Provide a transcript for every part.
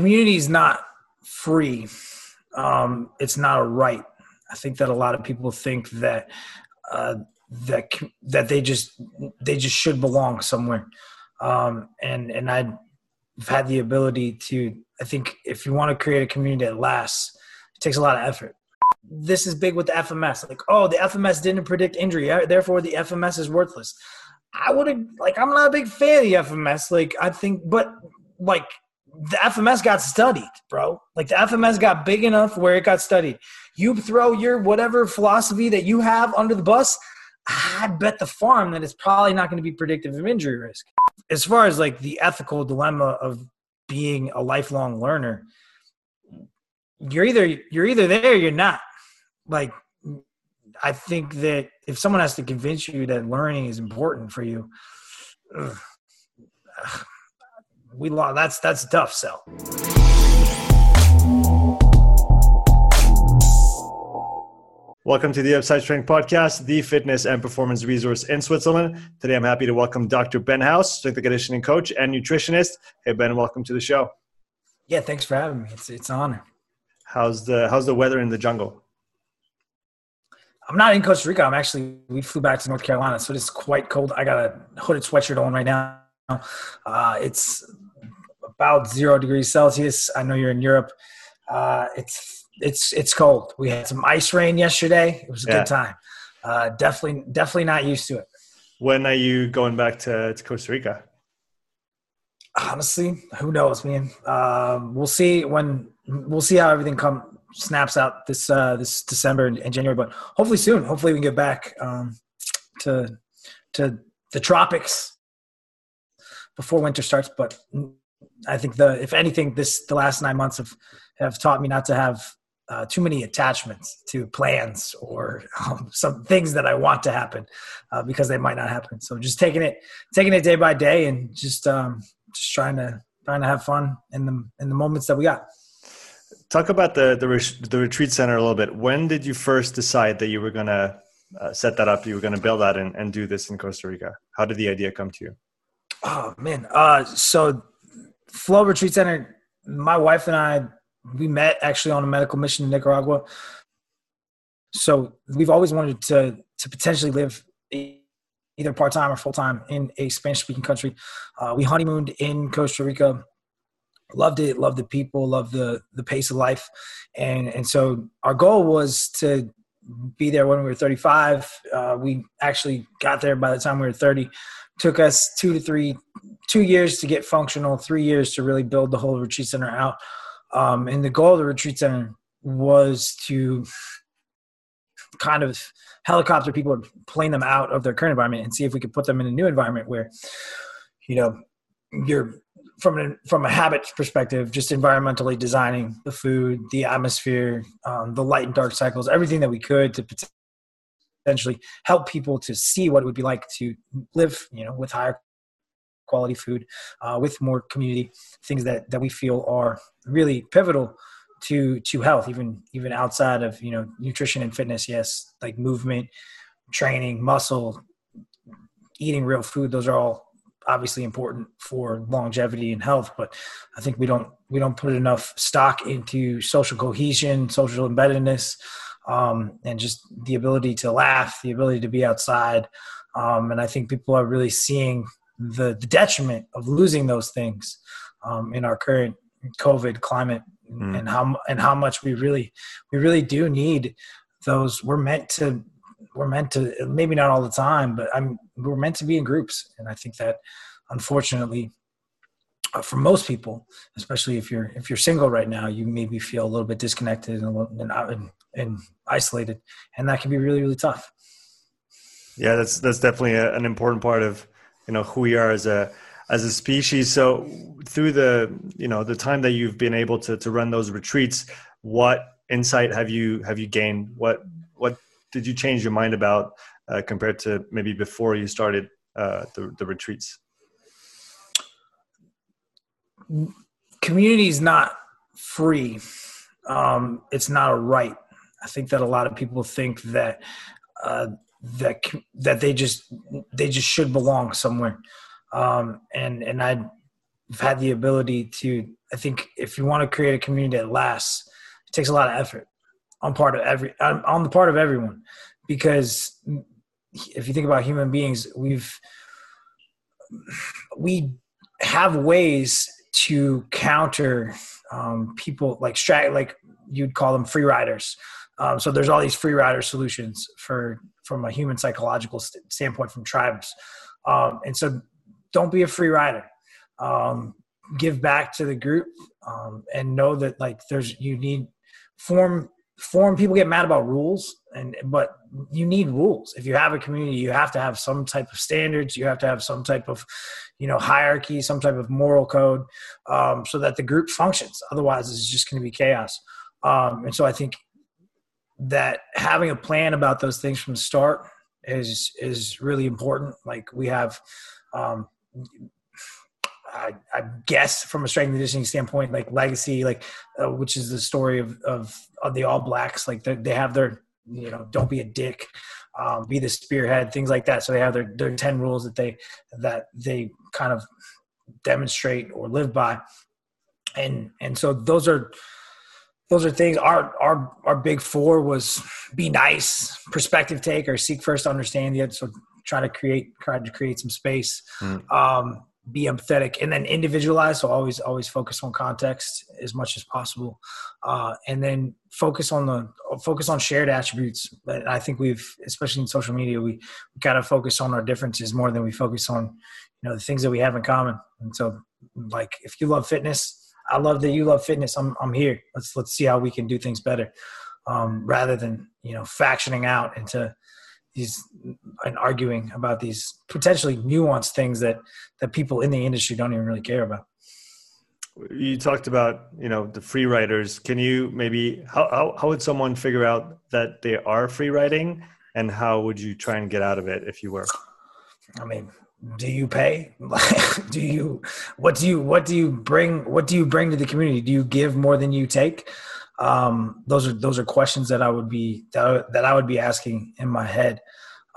community is not free. Um, it's not a right. I think that a lot of people think that uh, that that they just they just should belong somewhere. Um, and and I've had the ability to. I think if you want to create a community that lasts, it takes a lot of effort. This is big with the FMS. Like, oh, the FMS didn't predict injury, therefore the FMS is worthless. I would have like I'm not a big fan of the FMS. Like I think, but like the FMS got studied, bro. Like the FMS got big enough where it got studied. You throw your whatever philosophy that you have under the bus, I bet the farm that it's probably not going to be predictive of injury risk. As far as like the ethical dilemma of being a lifelong learner, you're either you're either there you're not. Like I think that if someone has to convince you that learning is important for you, ugh, we lost. That's that's a tough sell. Welcome to the Upside Strength Podcast, the fitness and performance resource in Switzerland. Today, I'm happy to welcome Dr. Ben House, strength and conditioning coach and nutritionist. Hey, Ben, welcome to the show. Yeah, thanks for having me. It's it's an honor. How's the how's the weather in the jungle? I'm not in Costa Rica. I'm actually we flew back to North Carolina, so it's quite cold. I got a hooded sweatshirt on right now. Uh, it's about zero degrees Celsius. I know you're in Europe. Uh, it's it's it's cold. We had some ice rain yesterday. It was a yeah. good time. Uh, definitely definitely not used to it. When are you going back to, to Costa Rica? Honestly, who knows, man? Um, we'll see when we'll see how everything come snaps out this uh, this December and, and, January, but hopefully soon. Hopefully we can get back um, to to the tropics before winter starts. But I think the if anything, this the last nine months have have taught me not to have uh, too many attachments to plans or um, some things that I want to happen uh, because they might not happen. So just taking it taking it day by day and just um, just trying to trying to have fun in the in the moments that we got. Talk about the the, the retreat center a little bit. When did you first decide that you were going to uh, set that up? You were going to build that and, and do this in Costa Rica. How did the idea come to you? Oh man, uh, so Flow Retreat Center. My wife and I we met actually on a medical mission in Nicaragua. So we've always wanted to to potentially live either part time or full time in a Spanish speaking country. Uh, we honeymooned in Costa Rica. Loved it. Loved the people. Loved the the pace of life, and and so our goal was to be there when we were 35. Uh, we actually got there by the time we were 30 took us two to three two years to get functional three years to really build the whole retreat center out. Um, and the goal of the retreat center was to kind of helicopter people plane them out of their current environment and see if we could put them in a new environment where you know you're from an from a habit perspective just environmentally designing the food the atmosphere um, the light and dark cycles everything that we could to essentially help people to see what it would be like to live, you know, with higher quality food, uh, with more community, things that that we feel are really pivotal to to health, even even outside of you know nutrition and fitness. Yes, like movement, training, muscle, eating real food. Those are all obviously important for longevity and health but i think we don't we don't put enough stock into social cohesion social embeddedness um, and just the ability to laugh, the ability to be outside. Um, and I think people are really seeing the, the detriment of losing those things um, in our current COVID climate, mm. and how and how much we really we really do need those. We're meant to we're meant to maybe not all the time, but I'm we're meant to be in groups, and I think that unfortunately uh, for most people, especially if you're if you're single right now, you maybe feel a little bit disconnected and, and, and isolated, and that can be really really tough. Yeah, that's that's definitely a, an important part of you know who we are as a as a species. So through the you know the time that you've been able to to run those retreats, what insight have you have you gained? What what did you change your mind about uh, compared to maybe before you started uh, the the retreats? Community is not free. Um, it's not a right. I think that a lot of people think that uh, that that they just they just should belong somewhere, um, and and I've had the ability to. I think if you want to create a community that lasts, it takes a lot of effort on part of every on, the part of everyone, because if you think about human beings, we've we have ways to counter um, people like strat like you'd call them free riders. Um, so there's all these free rider solutions for from a human psychological st- standpoint from tribes, um, and so don't be a free rider. Um, give back to the group um, and know that like there's you need form form people get mad about rules and but you need rules. If you have a community you have to have some type of standards. You have to have some type of you know hierarchy some type of moral code um, so that the group functions. Otherwise it's just going to be chaos. Um, and so i think that having a plan about those things from the start is is really important like we have um, I, I, guess from a strength and conditioning standpoint, like legacy, like uh, which is the story of, of, of the All Blacks. Like they have their, you know, don't be a dick, um, be the spearhead, things like that. So they have their their ten rules that they that they kind of demonstrate or live by, and and so those are those are things. Our our our big four was be nice, perspective taker, seek first, understand the other. So try to create try to create some space. Mm. Um, be empathetic and then individualize so always always focus on context as much as possible uh, and then focus on the focus on shared attributes but i think we've especially in social media we, we kind of focus on our differences more than we focus on you know the things that we have in common and so like if you love fitness i love that you love fitness. I'm, I'm here. Let's let's see how we can do things better. Um, rather than you know factioning out into these and arguing about these potentially nuanced things that that people in the industry don't even really care about. You talked about you know the free riders. Can you maybe how, how, how would someone figure out that they are free riding? And how would you try and get out of it if you were? I mean do you pay do you what do you what do you bring what do you bring to the community do you give more than you take um, those are those are questions that I would be that that I would be asking in my head.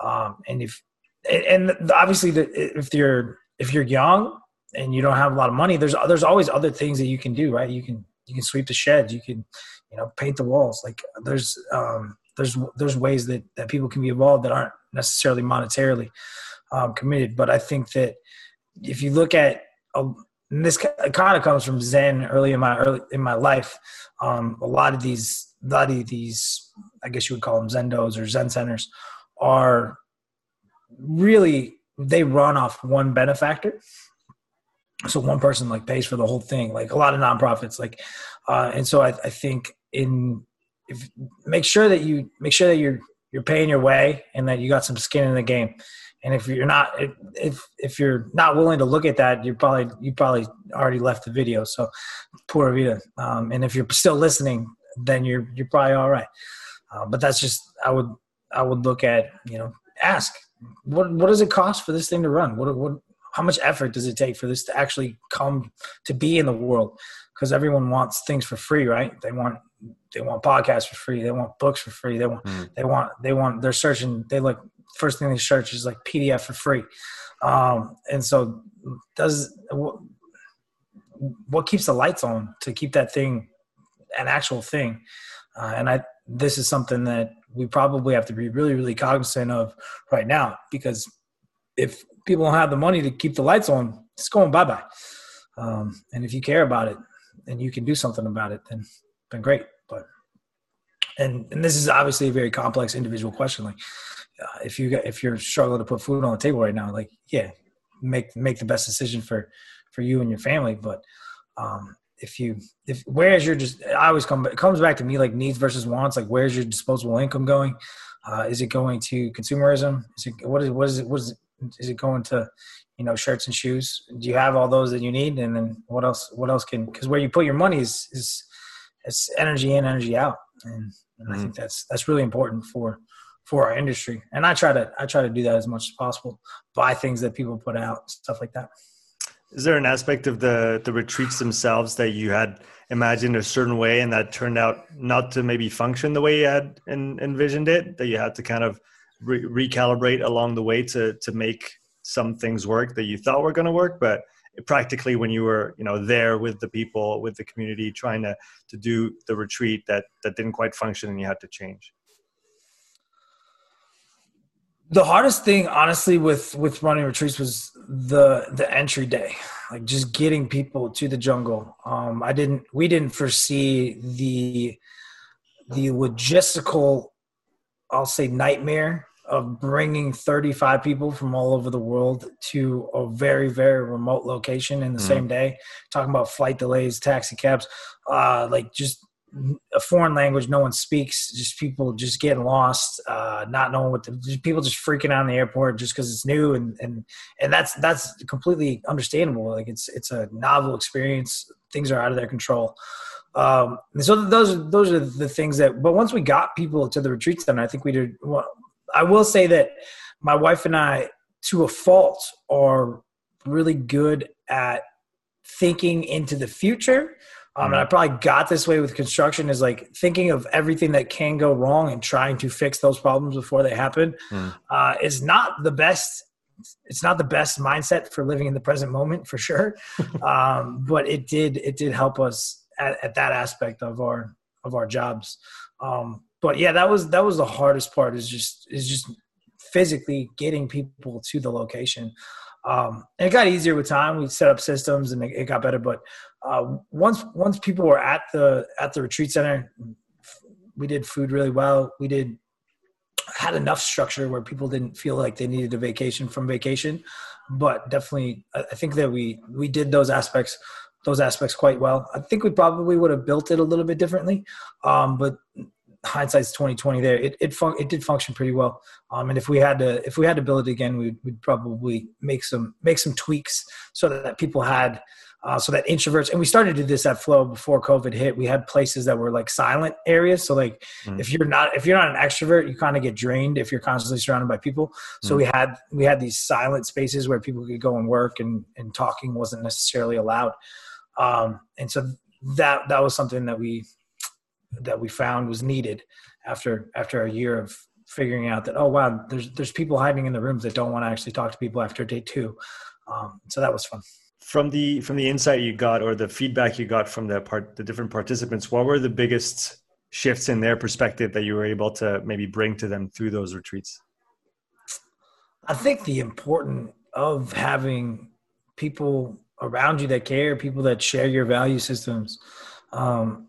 Um, and if and obviously the, if you're if you're young and you don't have a lot of money, there's there's always other things that you can do, right? You can you can sweep the shed you can you know paint the walls. Like there's um, there's there's ways that that people can be involved that aren't necessarily monetarily um, committed. But I think that if you look at a, and this kind of comes from Zen early in my early in my life. Um, a lot of these, a lot of these, I guess you would call them Zendos or Zen centers, are really they run off one benefactor. So one person like pays for the whole thing, like a lot of nonprofits, like, uh, and so I, I think in if make sure that you make sure that you're you're paying your way and that you got some skin in the game and if you're not if if you're not willing to look at that you're probably you probably already left the video. So pura vida um, and if you're still listening then you're you're probably all right. Uh, but that's just i would i would look at you know ask what what does it cost for this thing to run? What what how much effort does it take for this to actually come to be in the world? Because everyone wants things for free right? They want they want podcasts for free. They want books for free. They want mm. they want they want they're searching they look first thing they search is like PDF for free. Um, and so does what, keeps the lights on to keep that thing an actual thing? Uh, and I, this is something that we probably have to be really, really cognizant of right now because if people don't have the money to keep the lights on, it's going bye bye. Um, and if you care about it and you can do something about it, then then great. But and and this is obviously a very complex individual question. Like if you if you're struggling to put food on the table right now, like yeah, make make the best decision for for you and your family. But um, if you if where's your just I always come it comes back to me like needs versus wants. Like where's your disposable income going? Uh, is it going to consumerism? Is it what is what is it what is it, is it going to you know shirts and shoes? Do you have all those that you need? And then what else? What else can? Because where you put your money is is it's energy in, energy out, and, and mm-hmm. I think that's that's really important for for our industry. And I try to I try to do that as much as possible. Buy things that people put out, stuff like that. Is there an aspect of the the retreats themselves that you had imagined a certain way and that turned out not to maybe function the way you had en- envisioned it? That you had to kind of re- recalibrate along the way to to make some things work that you thought were going to work, but practically when you were you know there with the people with the community trying to to do the retreat that that didn't quite function and you had to change the hardest thing honestly with with running retreats was the the entry day like just getting people to the jungle um i didn't we didn't foresee the the logistical i'll say nightmare of bringing 35 people from all over the world to a very very remote location in the mm-hmm. same day talking about flight delays taxi cabs uh like just a foreign language no one speaks just people just getting lost uh, not knowing what people just freaking out in the airport just because it's new and and and that's that's completely understandable. Like it's it's a novel experience. Things are out of their control. Um, so those those are the things that but once we got people to the retreat center i think we did well, i will say that my wife and i to a fault are really good at thinking into the future um, and I probably got this way with construction is like thinking of everything that can go wrong and trying to fix those problems before they happen mm. uh, is not the best. It's not the best mindset for living in the present moment for sure, um, but it did it did help us at, at, that aspect of our of our jobs. Um, but yeah, that was that was the hardest part is just is just physically getting people to the location. Um, and it got easier with time. We set up systems and it, it got better. But uh, once once people were at the at the retreat center, we did food really well. We did had enough structure where people didn't feel like they needed a vacation from vacation. But definitely, I think that we we did those aspects those aspects quite well. I think we probably would have built it a little bit differently, um, but hindsight's 2020 there it it, fun- it did function pretty well um, and if we had to if we had to build it again we'd, we'd probably make some make some tweaks so that people had uh, so that introverts and we started to do this at flow before covid hit. We had places that were like silent areas. So like mm. if you're not if you're not an extrovert you kind of get drained if you're constantly surrounded by people. So mm. we had we had these silent spaces where people could go and work and and talking wasn't necessarily allowed. Um, and so that that was something that we that we found was needed after after a year of figuring out that oh wow there's there's people hiding in the rooms that don't want to actually talk to people after day two. Um, so that was fun from the from the insight you got or the feedback you got from the part the different participants what were the biggest shifts in their perspective that you were able to maybe bring to them through those retreats i think the important of having people around you that care people that share your value systems um,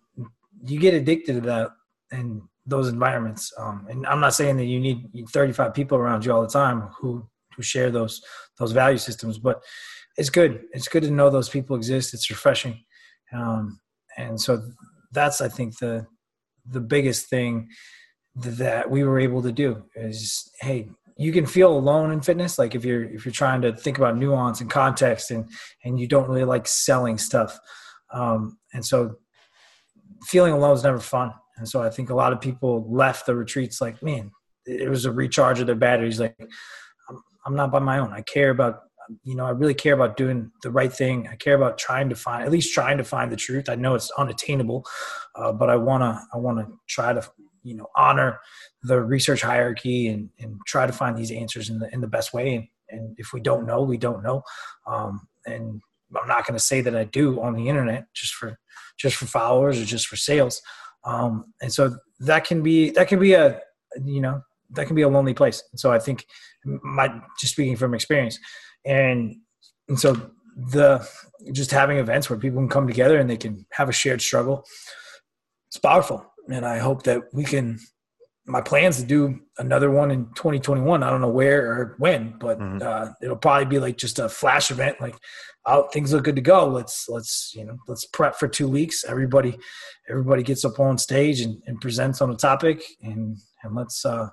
you get addicted to that and those environments. Um, and I'm not saying that you need 35 people around you all the time who who share those those value systems, but it's good. It's good to know those people exist. It's refreshing, um, and so that's I think the the biggest thing that we were able to do is hey you can feel alone in fitness like if you're if you're trying to think about nuance and context and and you don't really like selling stuff um, and so feeling alone is never fun. And so I think a lot of people left the retreats like, man, it was a recharge of their batteries. Like, I'm, I'm not by my own. I care about, you know, I really care about doing the right thing. I care about trying to find, at least trying to find the truth. I know it's unattainable, uh, but I want to, I want to try to, you know, honor the research hierarchy and, and try to find these answers in the, in the best way. And, and if we don't know, we don't know. Um, and I'm not to say that I do on the internet just for just for followers or just for sales. Um, and so that can be that can be a you know that can be a lonely place. And so I think my just speaking from experience, and and so the just having events where people can come together and they can have a shared struggle, it's powerful. And I hope that we can my plans to do another one in 2021. I don't know where or when, but mm-hmm. uh, it'll probably be like just a flash event. Like, oh, things look good to go. Let's let's you know let's prep for two weeks. Everybody everybody gets up on stage and, and presents on a topic, and and let's uh,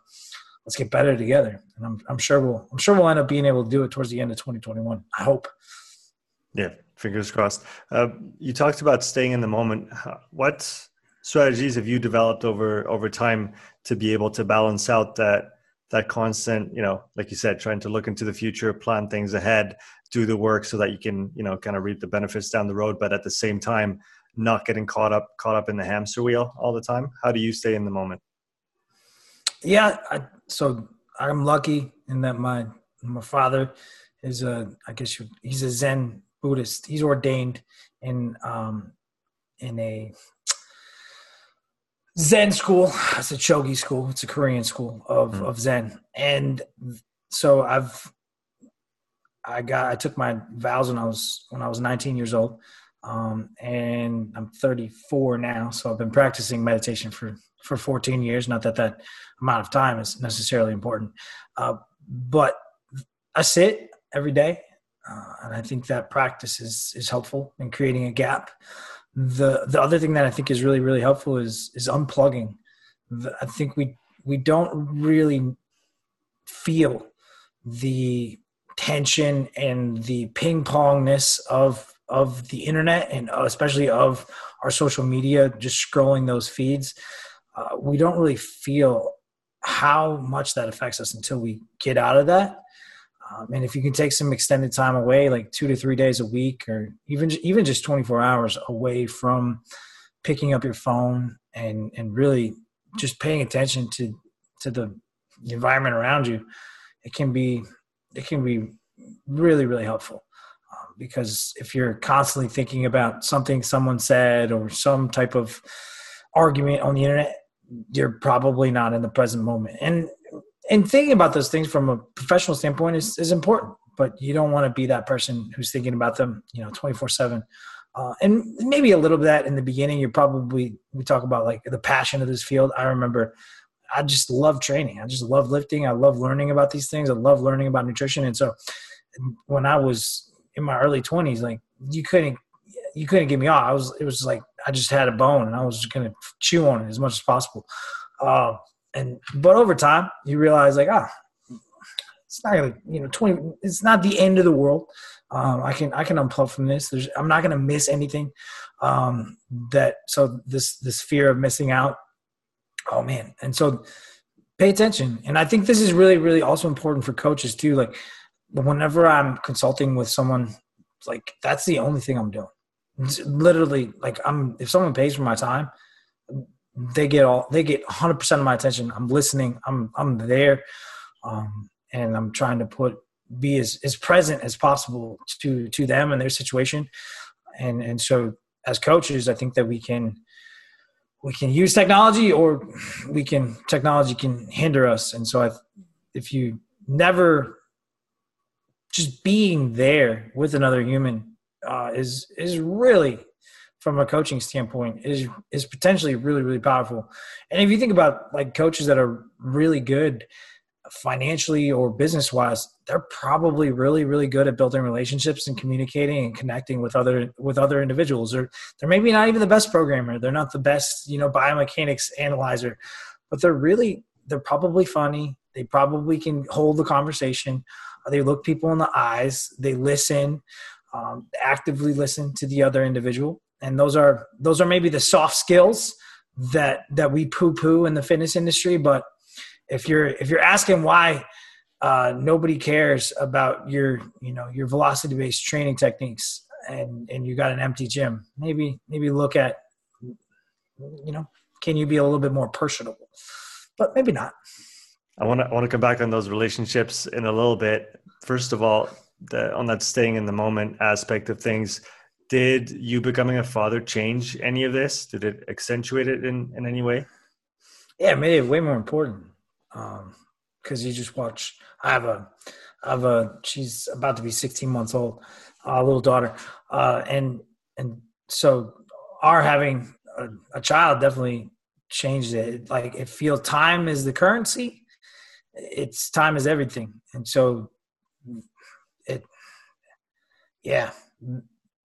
let's get better together. And I'm I'm sure we'll I'm sure we'll end up being able to do it towards the end of 2021. I hope. Yeah, fingers crossed. Uh, you talked about staying in the moment. What strategies have you developed over over time to be able to balance out that that constant you know like you said trying to look into the future plan things ahead do the work so that you can you know kind of reap the benefits down the road but at the same time not getting caught up caught up in the hamster wheel all the time how do you stay in the moment yeah I, so i'm lucky in that my my father is a i guess he's a zen Buddhist. He's ordained in um, in a Zen school. It's a Chogye school. It's a Korean school of mm. of Zen, and so I've I got I took my vows when I was when I was 19 years old, um, and I'm 34 now. So I've been practicing meditation for for 14 years. Not that that amount of time is necessarily important, uh, but I sit every day, uh, and I think that practice is is helpful in creating a gap. The the other thing that I think is really really helpful is is unplugging. I think we we don't really feel the tension and the ping pongness of of the internet and especially of our social media just scrolling those feeds uh, we don't really feel how much that affects us until we get out of that. Um, and if you can take some extended time away like two to three days a week or even even just 24 hours away from picking up your phone and and really just paying attention to to the environment around you it can be it can be really really helpful. Um, because if you're constantly thinking about something someone said or some type of argument on the internet you're probably not in the present moment and and thinking about those things from a professional standpoint is, is important but you don't want to be that person who's thinking about them you know 24 7 uh, and maybe a little bit that in the beginning you're probably we talk about like the passion of this field i remember I just love training. I just love lifting. I love learning about these things. I love learning about nutrition. And so when I was in my early twenties, like you couldn't, you couldn't get me off. I was, it was like, I just had a bone and I was just going to chew on it as much as possible. Uh, and, but over time you realize like, ah, it's not gonna, you know, 20, it's not the end of the world. Um, I can, I can unplug from this. There's, I'm not going to miss anything. Um, that, so this, this fear of missing out oh man and so pay attention and i think this is really really also important for coaches too like whenever i'm consulting with someone like that's the only thing i'm doing literally like i'm if someone pays for my time they get all they get 100% of my attention. I'm listening. I'm i'm there um, and i'm trying to put be as, as present as possible to to them and their situation. And and so as coaches i think that we can we can use technology or we can technology can hinder us. And so I, if you never just being there with another human is is really from a coaching standpoint is is potentially really really powerful. And if you think about like coaches that are really good financially or business wise they're probably really really good at building relationships and communicating and connecting with other with other individuals. Or they're maybe not even the best programmer. They're not the best you know biomechanics analyzer but they're really they're probably funny. They probably can hold the conversation. They look people in the eyes. They listen um, actively listen to the other individual. And those are those are maybe the soft skills that that we poo poo in the fitness industry. But if you're if you're asking why uh, nobody cares about your you know your velocity based training techniques and and you got an empty gym maybe maybe look at you know can you be a little bit more personable? But maybe not. I want to i want to come back on those relationships in a little bit. First of all the, on that staying in the moment aspect of things did you becoming a father change any of this did it accentuate it in in any way yeah it made it way more important because um, you just watch. I have a, I have a. She's about to be 16 months old, a little daughter, uh, and and so our having a, a child definitely changed it. Like it feels time is the currency. It's time is everything, and so yeah,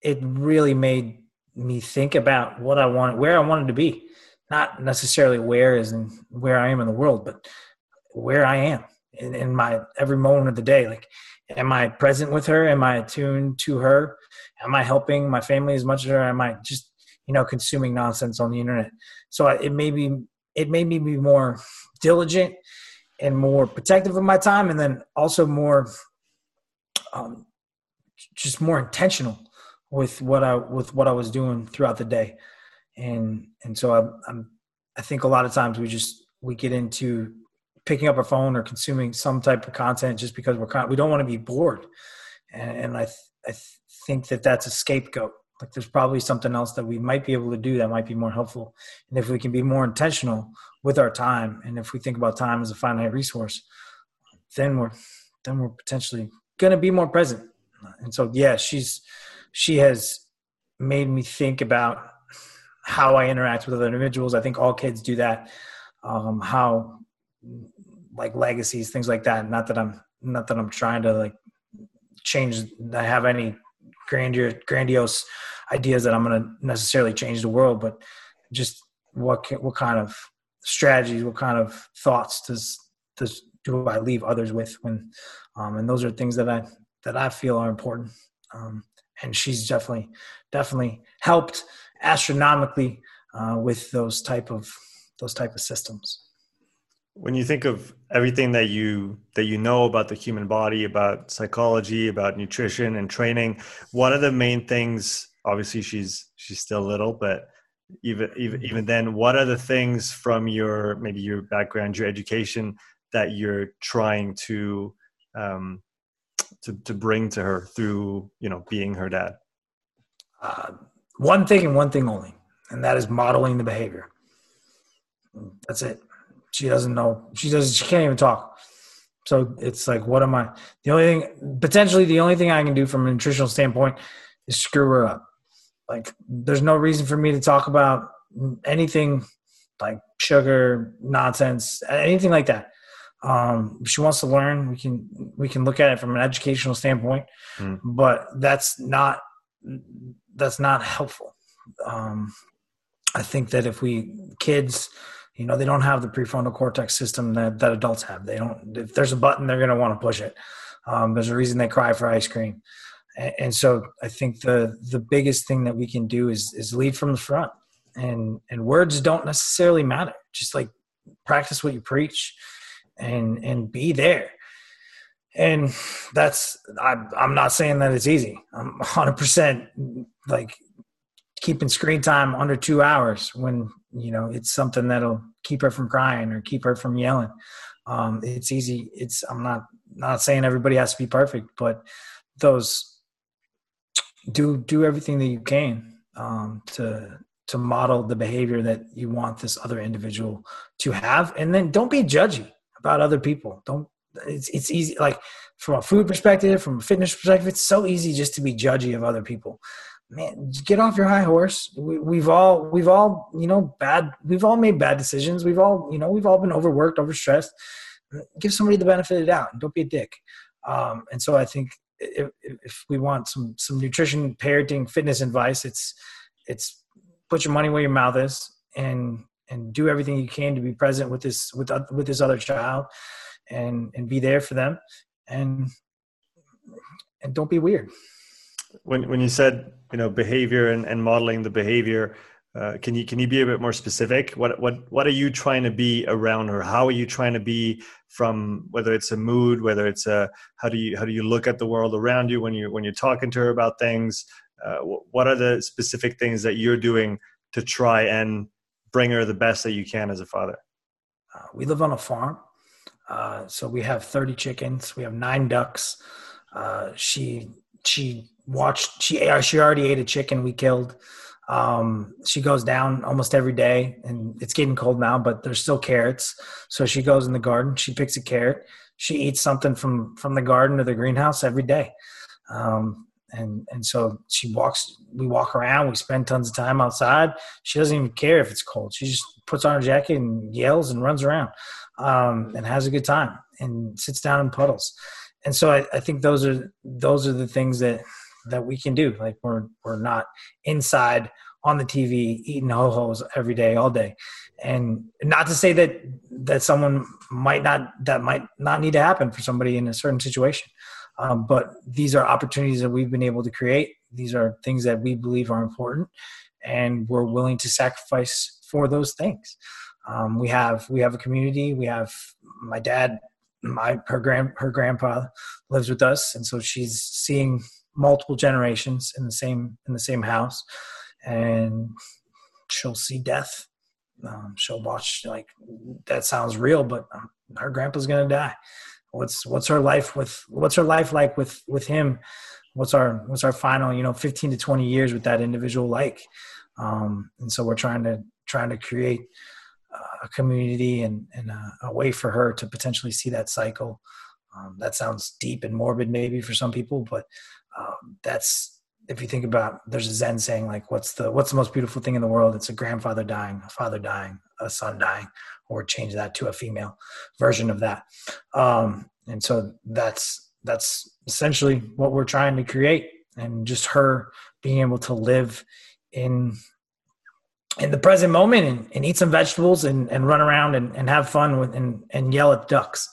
it really made me think about what I wanted, where I wanted to be not necessarily where is and where I am in the world, but where I am in, in my every moment of the day. Like, am I present with her? Am I attuned to her? Am I helping my family as much as her? Am I just, you know, consuming nonsense on the internet? So it made me, it made me be more diligent and more protective of my time. And then also more, um, just more intentional with what I, with what I was doing throughout the day. And, and so I, I'm, I think a lot of times we just, we get into picking up a phone or consuming some type of content just because we're we don't want to be bored and, and I, I think that that's a scapegoat. Like there's probably something else that we might be able to do that might be more helpful. And if we can be more intentional with our time, and if we think about time as a finite resource, then we're then we're potentially going to be more present. And so, yeah, she's she has made me think about how I interact with other individuals. I think all kids do that. Um, how like legacies, things like that. Not that I'm not that I'm trying to like change. I have any grandeur, grandiose ideas that I'm going to necessarily change the world, but just what what kind of strategies, what kind of thoughts does does do I leave others with when, um, and those are things that I that I feel are important. Um, and she's definitely definitely helped astronomically uh, with those type of those type of systems when you think of everything that you that you know about the human body about psychology about nutrition and training what are the main things obviously she's she's still little but even even even then what are the things from your maybe your background your education that you're trying to um to to bring to her through you know being her dad uh, one thing and one thing only and that is modeling the behavior that's it she doesn't know. She doesn't. She can't even talk. So it's like, what am I? The only thing, potentially, the only thing I can do from a nutritional standpoint is screw her up. Like, there's no reason for me to talk about anything like sugar, nonsense, anything like that. Um, if she wants to learn, we can we can look at it from an educational standpoint, mm. but that's not that's not helpful. Um, I think that if we kids you know they don't have the prefrontal cortex system that, that adults have. They don't if there's a button they're going to want to push it. Um, there's a reason they cry for ice cream. And, and, so i think the the biggest thing that we can do is is lead from the front. And and words don't necessarily matter. Just like practice what you preach and and be there. And that's I, i'm not saying that it's easy. I'm 100% like keeping screen time under two hours when you know it's something that'll keep her from crying or keep her from yelling. Um, it's easy. It's i'm not not saying everybody has to be perfect but those do do everything that you can um, to to model the behavior that you want this other individual to have. And then don't be judgy about other people don't it's it's easy like from a food perspective from a fitness perspective it's so easy just to be judgy of other people man, get off your high horse. We, have all, we've all, you know, bad. We've all made bad decisions. We've all, you know, we've all been overworked, overstressed. Give somebody the benefit of the doubt. Don't be a dick. Um, and so I think if, if we want some some nutrition, parenting, fitness advice, it's it's put your money where your mouth is and and do everything you can to be present with this with with this other child and and be there for them. And and don't be weird. When when you said you know behavior and, and modeling the behavior uh, can you can you be a bit more specific? What what what are you trying to be around her? How are you trying to be from whether it's a mood whether it's a how do you how do you look at the world around you when you when you're talking to her about things? Uh, what are the specific things that you're doing to try and bring her the best that you can as a father? Uh, we live on a farm. Uh, so we have 30 chickens. We have nine ducks. Uh, she she watched she she already ate a chicken we killed. Um, she goes down almost every day and it's getting cold now but there's still carrots. So she goes in the garden. She picks a carrot. She eats something from from the garden or the greenhouse every day. Um, and and so she walks we walk around we spend tons of time outside she doesn't even care if it's cold she just puts on her jacket and yells and runs around um, and has a good time and sits down in puddles and so I, I think those are those are the things that that we can do. Like we're we're not inside on the TV eating ho hos every day, all day. And not to say that that someone might not that might not need to happen for somebody in a certain situation. Um, but these are opportunities that we've been able to create. These are things that we believe are important, and we're willing to sacrifice for those things. Um, we have we have a community. We have my dad, my her grand her grandpa lives with us, and so she's seeing multiple generations in the same in the same house, and she'll see death. Um, she'll watch like that sounds real, but um, her grandpa's gonna die. What's what's her life with what's her life like with with him? What's our what's our final you know 15 to 20 years with that individual like? Um, and so we're trying to trying to create a community and, and a, a, way for her to potentially see that cycle. Um, that sounds deep and morbid maybe for some people but um, that's if you think about there's a zen saying like what's the what's the most beautiful thing in the world it's a grandfather dying a father dying a son dying or change that to a female version of that um, and so that's that's essentially what we're trying to create and just her being able to live in in the present moment and, and eat some vegetables and, and run around and, and have fun with, and, and yell at ducks.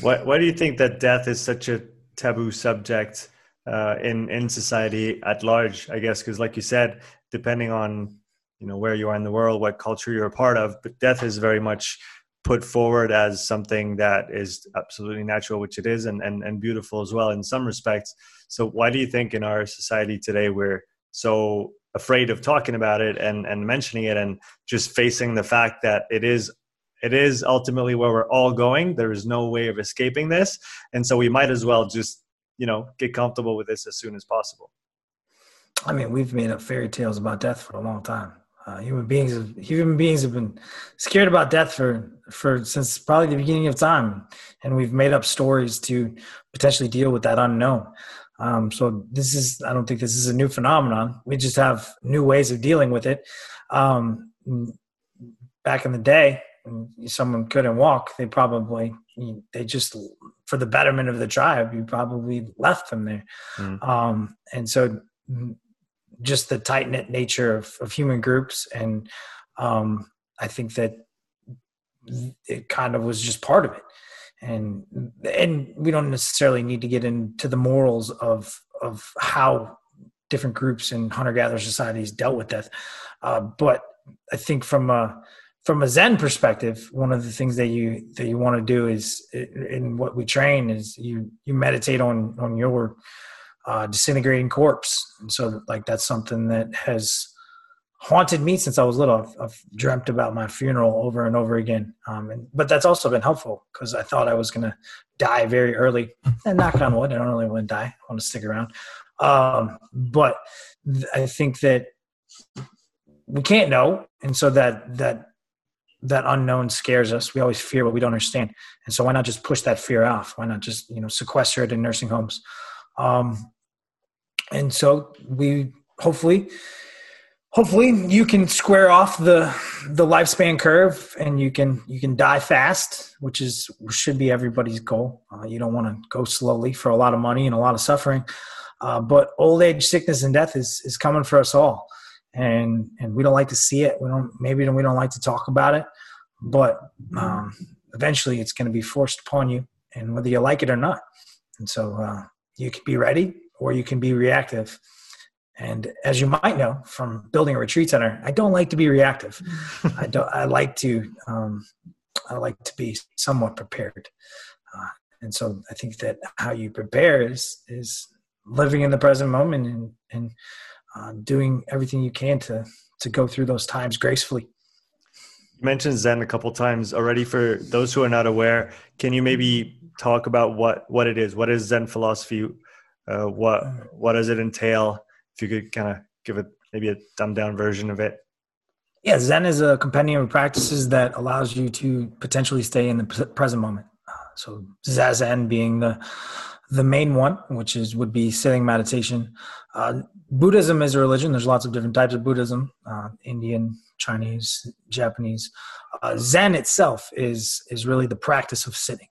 Why, why do you think that death is such a taboo subject uh, in, in society at large, I guess? Because like you said, depending on, you know, where you are in the world, what culture you're a part of, but death is very much put forward as something that is absolutely natural, which it is, and, and, and beautiful as well in some respects. So why do you think in our society today we're so afraid of talking about it and and mentioning it and just facing the fact that it is it is ultimately where we're all going there is no way of escaping this and so we might as well just you know get comfortable with this as soon as possible i mean we've made up fairy tales about death for a long time uh, human beings have, human beings have been scared about death for for since probably the beginning of time and we've made up stories to potentially deal with that unknown um, so this is, I don't think this is a new phenomenon. We just have new ways of dealing with it. Um, back in the day, someone couldn't walk, they probably they just for the betterment of the tribe, you probably left them there. Mm. Um, and so, just the tight knit nature of, of, human groups, and um, I think that it kind of was just part of it and and we don't necessarily need to get into the morals of of how different groups and hunter gatherer societies dealt with death uh, but i think from a from a zen perspective one of the things that you that you want to do is in what we train is you you meditate on on your uh, disintegrating corpse and so like that's something that has haunted me since I was little. I've, I've, dreamt about my funeral over and over again. Um, and, but that's also been helpful because I thought I was going to die very early. And knock on wood, I don't really want to die. I want to stick around. Um, but I think that we can't know, and so that that that unknown scares us. We always fear what we don't understand, and so why not just push that fear off? Why not just you know sequester it in nursing homes? Um, and so we hopefully hopefully you can square off the the lifespan curve and you can you can die fast which is should be everybody's goal uh, you don't want to go slowly for a lot of money and a lot of suffering uh, but old age sickness and death is is coming for us all and and we don't like to see it we don't maybe we don't like to talk about it but um, eventually it's going to be forced upon you and whether you like it or not and so uh, you can be ready or you can be reactive and as you might know from building a retreat center, I don't like to be reactive. I don't. I like to. Um, I like to be somewhat prepared. Uh, and so I think that how you prepare is is living in the present moment and and uh, doing everything you can to to go through those times gracefully. You mentioned Zen a couple times already. For those who are not aware, can you maybe talk about what what it is? What is Zen philosophy? Uh, what what does it entail? if you could kind of give it maybe a dumbed down version of it. Yeah, Zen is a compendium of practices that allows you to potentially stay in the present moment. Uh, so Zazen being the the main one, which is would be sitting meditation. Uh, Buddhism is a religion. There's lots of different types of Buddhism: uh, Indian, Chinese, Japanese. Uh, Zen itself is is really the practice of sitting.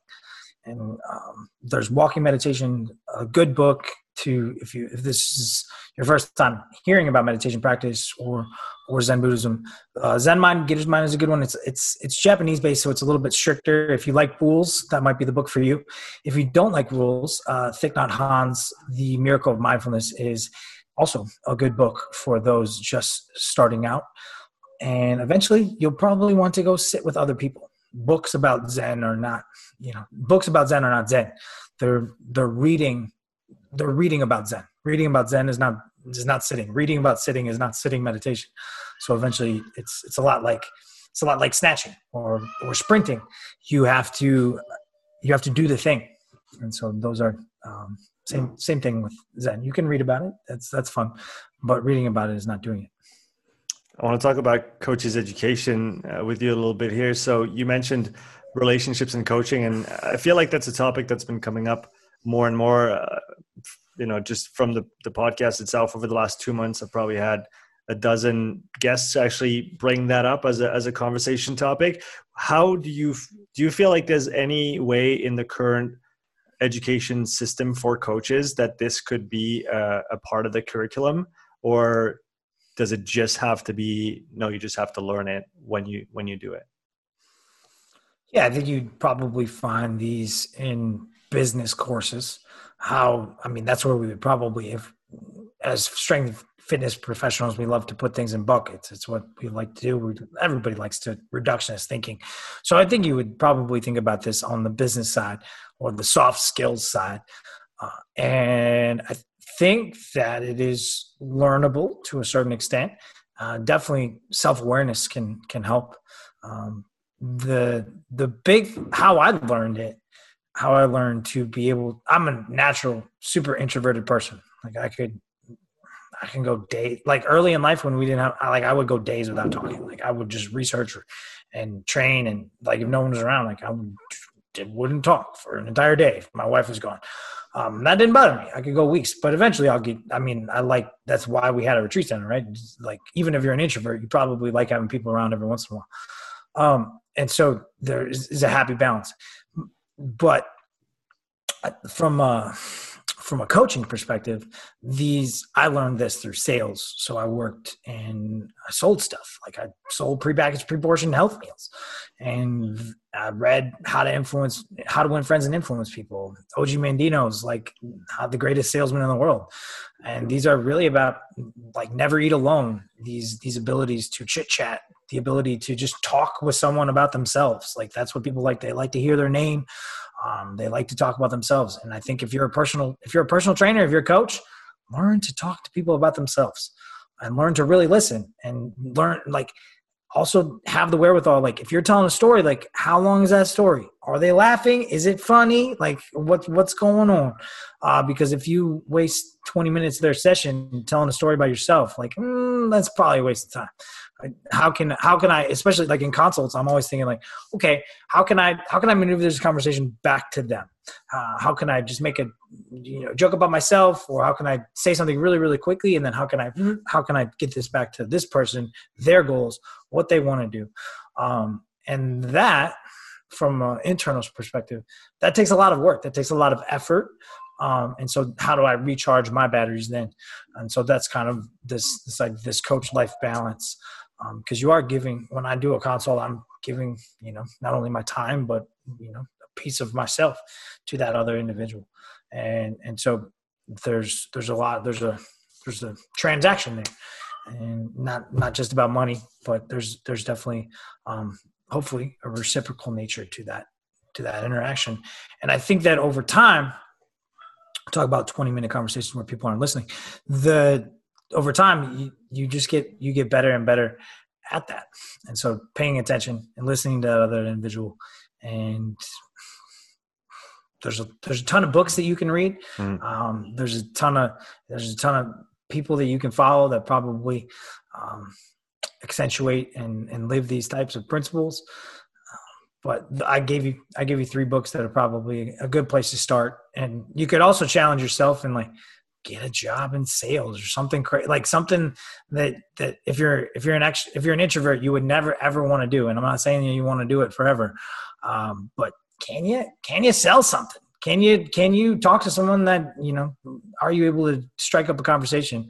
And um, there's walking meditation, a good book to if you if this is your first time hearing about meditation practice or or Zen Buddhism. Uh, Zen Mind, Beginner's Mind is a good one. It's it's it's Japanese based, so it's a little bit stricter. If you like rules, that might be the book for you. If you don't like rules, uh, Thich Nhat Hanh's The Miracle of Mindfulness is also a good book for those just starting out. And eventually, you'll probably want to go sit with other people. Books about Zen are not, you know, books about Zen are not Zen. They're they're reading they're reading about Zen. Reading about Zen is not is not sitting. Reading about sitting is not sitting meditation. So eventually, it's it's a lot like it's a lot like snatching or or sprinting. You have to you have to do the thing, and so those are um, Same same thing with Zen. You can read about it. That's that's fun, but reading about it is not doing it. I want to talk about coaches' education uh, with you a little bit here. So you mentioned relationships and coaching, and I feel like that's a topic that's been coming up more and more. Uh, you know, just from the the podcast itself over the last two months, I've probably had a dozen guests actually bring that up as a as a conversation topic. How do you do you feel like there's any way in the current education system for coaches that this could be a, a part of the curriculum, or does it just have to be no? You just have to learn it when you when you do it. Yeah, I think you'd probably find these in business courses. How I mean, that's where we would probably, if as strength fitness professionals, we love to put things in buckets. It's what we like to do. Everybody likes to reductionist thinking. So I think you would probably think about this on the business side or the soft skills side. Uh, and I think that it is learnable to a certain extent. Uh, definitely self awareness can can help. Um, the the big how I learned it, how I learned to be able. I'm a natural super introverted person. Like I could I can go days like early in life when we didn't have I, like I would go days without talking. Like I would just research and train and like if no one was around, like I would, wouldn't talk for an entire day if my wife was gone. Um, that didn't bother me. I could go weeks, but eventually I'll get. I mean, I like that's why we had a retreat center, right? like even if you're an introvert, you probably like having people around every once in a while. Um, and so there is, is a happy balance. But uh, from uh, from a coaching perspective, these I learned this through sales. So I worked and I sold stuff. Like I sold prepackaged, pre-portioned health meals, and I read how to influence, how to win friends and influence people. Og Mandino's like the greatest salesman in the world, and these are really about like never eat alone. These these abilities to chit chat, the ability to just talk with someone about themselves. Like that's what people like. They like to hear their name um, they like to talk about themselves, and I think if you're a personal if you're a personal trainer, if you're a coach, learn to talk to people about themselves and learn to really listen and learn like also have the wherewithal. Like if you're telling a story like how long is that story? Are they laughing? Is it funny? Like what's what's going on? Uh, because if you waste 20 minutes of their session telling a story about yourself like mm, that's probably a waste of time how can how can i especially like in consults i'm always thinking like okay how can i how can i maneuver this conversation back to them? Uh, how can i just make a you know joke about myself? Or how can i say something really really quickly? And then how can i how can i get this back to this person their goals what they want to do? Um, and that from an internal perspective that takes a lot of work. That takes a lot of effort. Um, and so how do i recharge my batteries then? And so that's kind of this this like this coach life balance because um, you are giving when i do a consult i'm giving you know not only my time but you know a piece of myself to that other individual. And and so there's there's a lot there's a there's a transaction there. And not not just about money but there's there's definitely um, hopefully a reciprocal nature to that to that interaction. And i think that over time talk about 20 minute conversations where people aren't listening the over time you, you just get you get better and better at that. And so paying attention and listening to that other individual. And there's a there's a ton of books that you can read. Mm. um, there's a ton of there's a ton of people that you can follow that probably um, accentuate and, and live these types of principles. But I gave you I gave you three books that are probably a good place to start, and you could also challenge yourself and like get a job in sales or something crazy like something that that if you're if you're an ex, if you're an introvert you would never ever want to do and i'm not saying you want to do it forever um, but can you can you sell something? Can you can you talk to someone that you know are you able to strike up a conversation?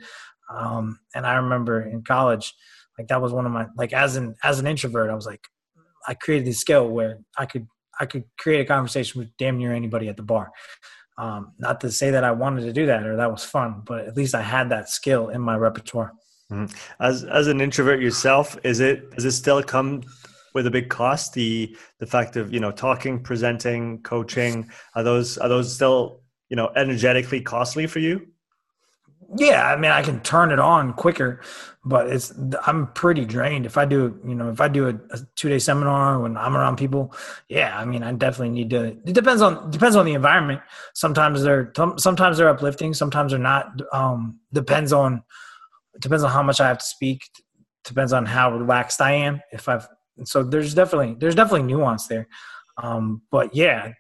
Um, and i remember in college like that was one of my like as an as an introvert i was like i created this skill where i could i could create a conversation with damn near anybody at the bar um, not to say that I wanted to do that or that was fun, but at least I had that skill in my repertoire. Mm-hmm. As as an introvert yourself, is it does it still come with a big cost? The the fact of you know talking, presenting, coaching are those are those still you know energetically costly for you? Yeah, I mean, I can turn it on quicker, but it's I'm pretty drained if I do. You know, if I do a, a two day seminar when I'm around people, yeah, I mean, I definitely need to. It depends on depends on the environment. Sometimes they're sometimes they're uplifting, sometimes they're not. Um, depends on depends on how much I have to speak. Depends on how relaxed I am. If I've so there's definitely there's definitely nuance there. Um, but yeah,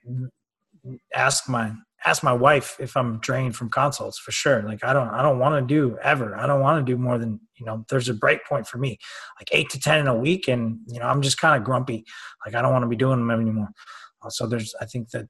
ask my ask my wife if I'm drained from consults for sure. Like I don't I don't want to do ever. I don't want to do more than you know. There's a break point for me, like eight to ten in a week, and you know I'm just kind of grumpy. Like I don't want to be doing them anymore. Uh, so there's I think that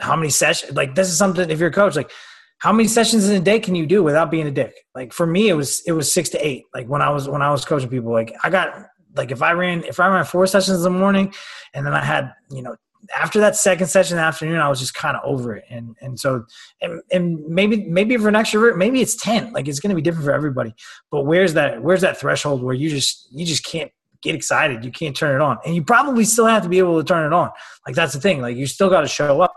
how many sessions like this is something if you're a coach like how many sessions in a day can you do without being a dick like for me it was it was six to eight like when i was when i was coaching people like i got like if i ran if i ran four sessions in the morning and then i had you know after that second session in the afternoon, I was just kind of over it. And and so and, and maybe maybe for an extrovert, maybe it's 10. Like it's gonna be different for everybody. But where's that where's that threshold where you just you just can't get excited. You can't turn it on. And you probably still have to be able to turn it on. Like that's the thing. Like you still gotta show up.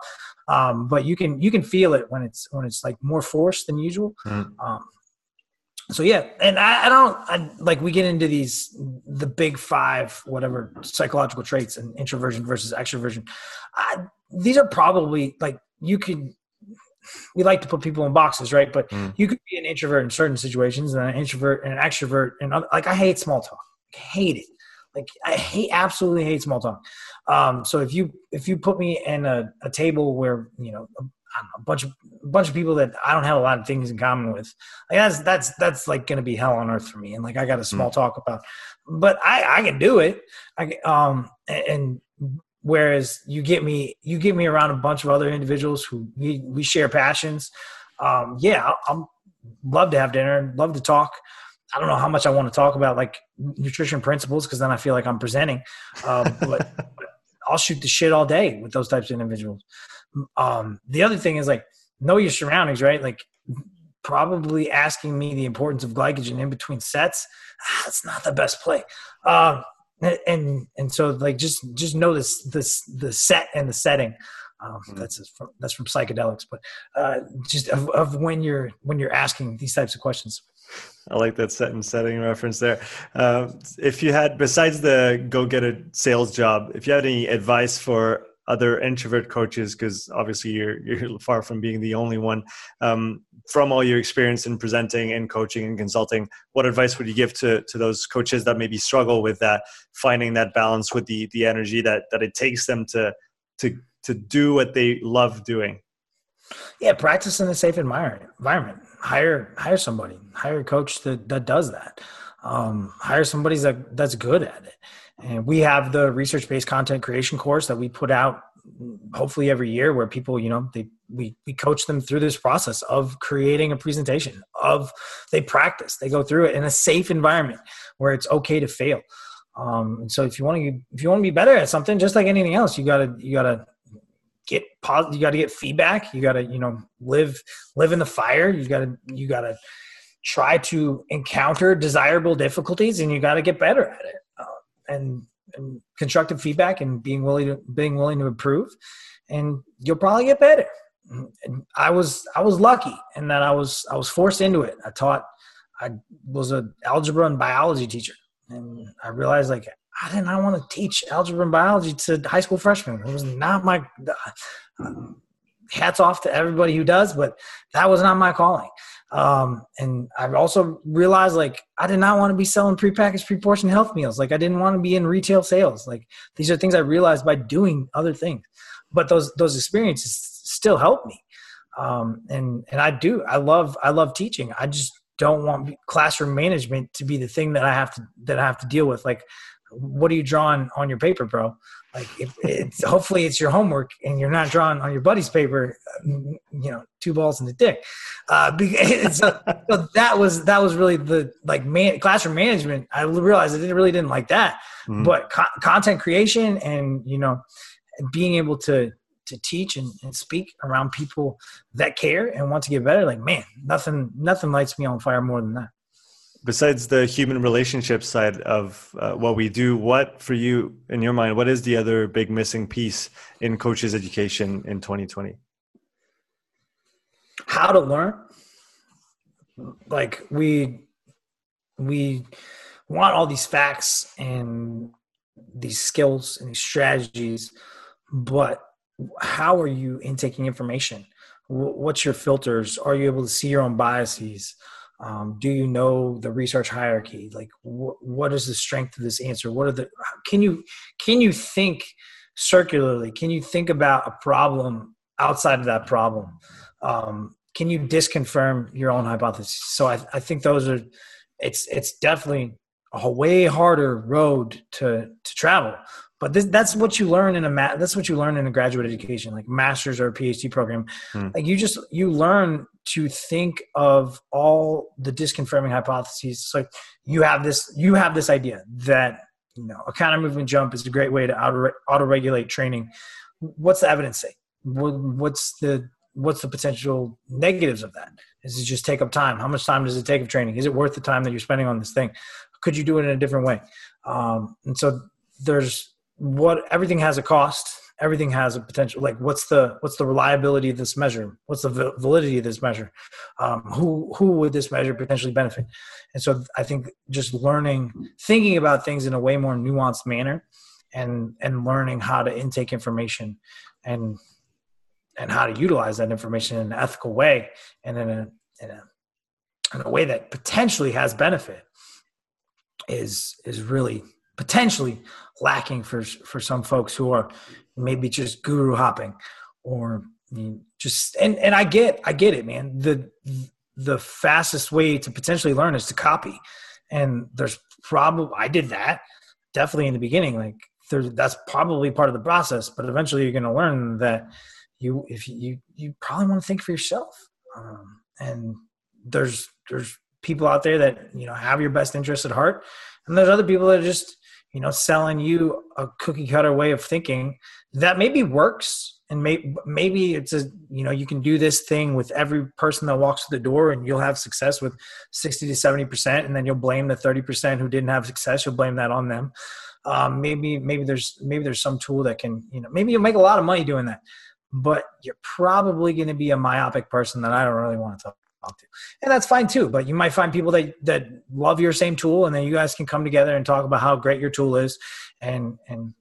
Um, but you can you can feel it when it's when it's like more forced than usual. Mm. Um, so yeah and I, I, don't I, like we get into these the big five whatever psychological traits and introversion versus extroversion. I, these are probably like you could we like to put people in boxes right? But mm. you could be an introvert in certain situations and an introvert and an extrovert and other, like i hate small talk. I hate it. Like i hate absolutely hate small talk. Um, so if you if you put me in a, a table where you know know, a bunch of a bunch of people that I don't have a lot of things in common with. Like that's that's that's like going to be hell on earth for me. And like I got a small mm. talk about, but I I can do it. I um and whereas you get me you get me around a bunch of other individuals who we we share passions. Um, yeah, I'm love to have dinner, love to talk. I don't know how much I want to talk about like nutrition principles because then I feel like I'm presenting. Uh, but, but I'll shoot the shit all day with those types of individuals. Um, the other thing is like know your surroundings, right? Like probably asking me the importance of glycogen in between sets. Ah, that's not the best play. Um, and and so like just just know this this the set and the setting. Um, mm-hmm. That's from, that's from psychedelics, but uh, just of, of when you're when you're asking these types of questions. I like that set and setting reference there. Uh, if you had, besides the go get a sales job, if you had any advice for other introvert coaches because obviously you're you're far from being the only one. Um, from all your experience in presenting and coaching and consulting what advice would you give to to those coaches that maybe struggle with that finding that balance with the the energy that that it takes them to to to do what they love doing? Yeah practice in a safe environment. Hire hire somebody. Hire a coach that that does that. Um, hire somebody that that's good at it and we have the research based content creation course that we put out hopefully every year where people, you know, they we we coach them through this process of creating a presentation, of they practice, they go through it in a safe environment where it's okay to fail. Um, and so if you want to if you want to be better at something, just like anything else, you gotta you gotta get positive, you gotta get feedback, you gotta, you know, live live in the fire, you gotta you gotta try to encounter desirable difficulties and you gotta get better at it and, and constructive feedback and being willing to being willing to improve, and you'll probably get better. And I was I was lucky in that I was I was forced into it. I taught I was an algebra and biology teacher, and I realized like I did not want to teach algebra and biology to high school freshmen. It was not my. Uh, hats off to everybody who does, but that was not my calling. Um, and I've also realized like I did not want to be selling prepackaged, pre-portioned health meals. Like I didn't want to be in retail sales. Like these are things I realized by doing other things. But those those experiences still help me. Um, and and I do. I love I love teaching. I just don't want classroom management to be the thing that I have to that I have to deal with. Like, what are you drawing on your paper, bro? like if it's hopefully it's your homework and you're not drawing on your buddy's paper you know two balls in the dick uh so, so that was that was really the like man classroom management i realized i didn't really didn't like that mm-hmm. but co- content creation and you know being able to to teach and, and speak around people that care and want to get better like man nothing nothing lights me on fire more than that besides the human relationship side of uh, what we do what for you in your mind what is the other big missing piece in coaches education in 2020 how to learn like we we want all these facts and these skills and these strategies, but how are you intaking information? What's your filters? Are you able to see your own biases? Um, do you know the research hierarchy? Like, wh- what is the strength of this answer? What are the? Can you can you think circularly? Can you think about a problem outside of that problem? Um, can you disconfirm your own hypothesis? So I, I think those are. It's it's definitely a way harder road to to travel. But this, that's what you learn in a ma- that's what you learn in a graduate education, like master's or a PhD program. Hmm. Like you just you learn to think of all the disconfirming hypotheses. so like you have this you have this idea that you know a counter movement jump is a great way to auto regulate training. What's the evidence say? What's the what's the potential negatives of that? Does it just take up time? How much time does it take of training? Is it worth the time that you're spending on this thing? Could you do it in a different way? Um, and so there's what everything has a cost. Everything has a potential. Like what's the what's the reliability of this measure? What's the validity of this measure? Um, who who would this measure potentially benefit? And so I think just learning, thinking about things in a way more nuanced manner, and and learning how to intake information and and how to utilize that information in an ethical way and in a, in a, in a way that potentially has benefit is is really potentially lacking for for some folks who are maybe just guru hopping or just and and I get I get it man. The the fastest way to potentially learn is to copy. And there's probably I did that definitely in the beginning like there's that's probably part of the process but eventually you're going to learn that you if you you probably want to think for yourself. Um, and there's there's people out there that you know have your best interest at heart. And there's other people that are just you know selling you a cookie cutter way of thinking that maybe works and may, maybe it's a you know you can do this thing with every person that walks through the door and you'll have success with 60 to 70 percent and then you'll blame the 30 percent who didn't have success. You'll blame that on them. Um, maybe maybe there's maybe there's some tool that can you know maybe you'll make a lot of money doing that but you're probably going to be a myopic person that I don't really want to talk to. And that's fine too. But you might find people that, that love your same tool and then you guys can come together and talk about how great your tool is and, and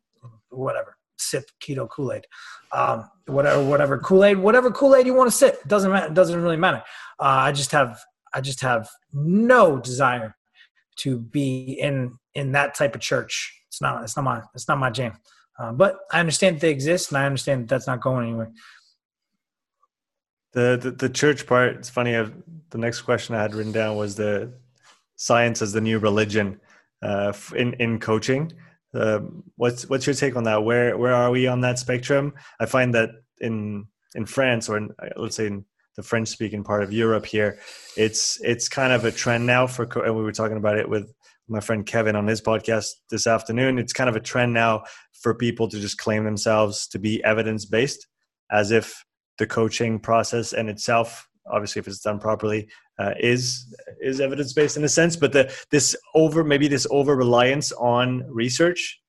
whatever, sip keto Kool-Aid, um, whatever, whatever Kool-Aid, whatever Kool-Aid you want to sip. Doesn't matter. Doesn't really matter. Uh, I just have, I just have no desire to be in, in that type of church. It's not, it's not my, it's not my jam. Uh, but I understand they exist, and I understand that that's not going anywhere. The, the, church part. It's funny. I've, the next question I had written down was the science as the new religion uh, in in coaching. Uh, what's what's your take on that? Where where are we on that spectrum? I find that in in France or in, let's say in the French speaking part of Europe here, it's it's kind of a trend now for. And we were talking about it with my friend Kevin on his podcast this afternoon. It's kind of a trend now for people to just claim themselves to be evidence based, as if the coaching process and itself, obviously, if it's done properly, uh, is is evidence based in a sense. But the this over maybe this over reliance on research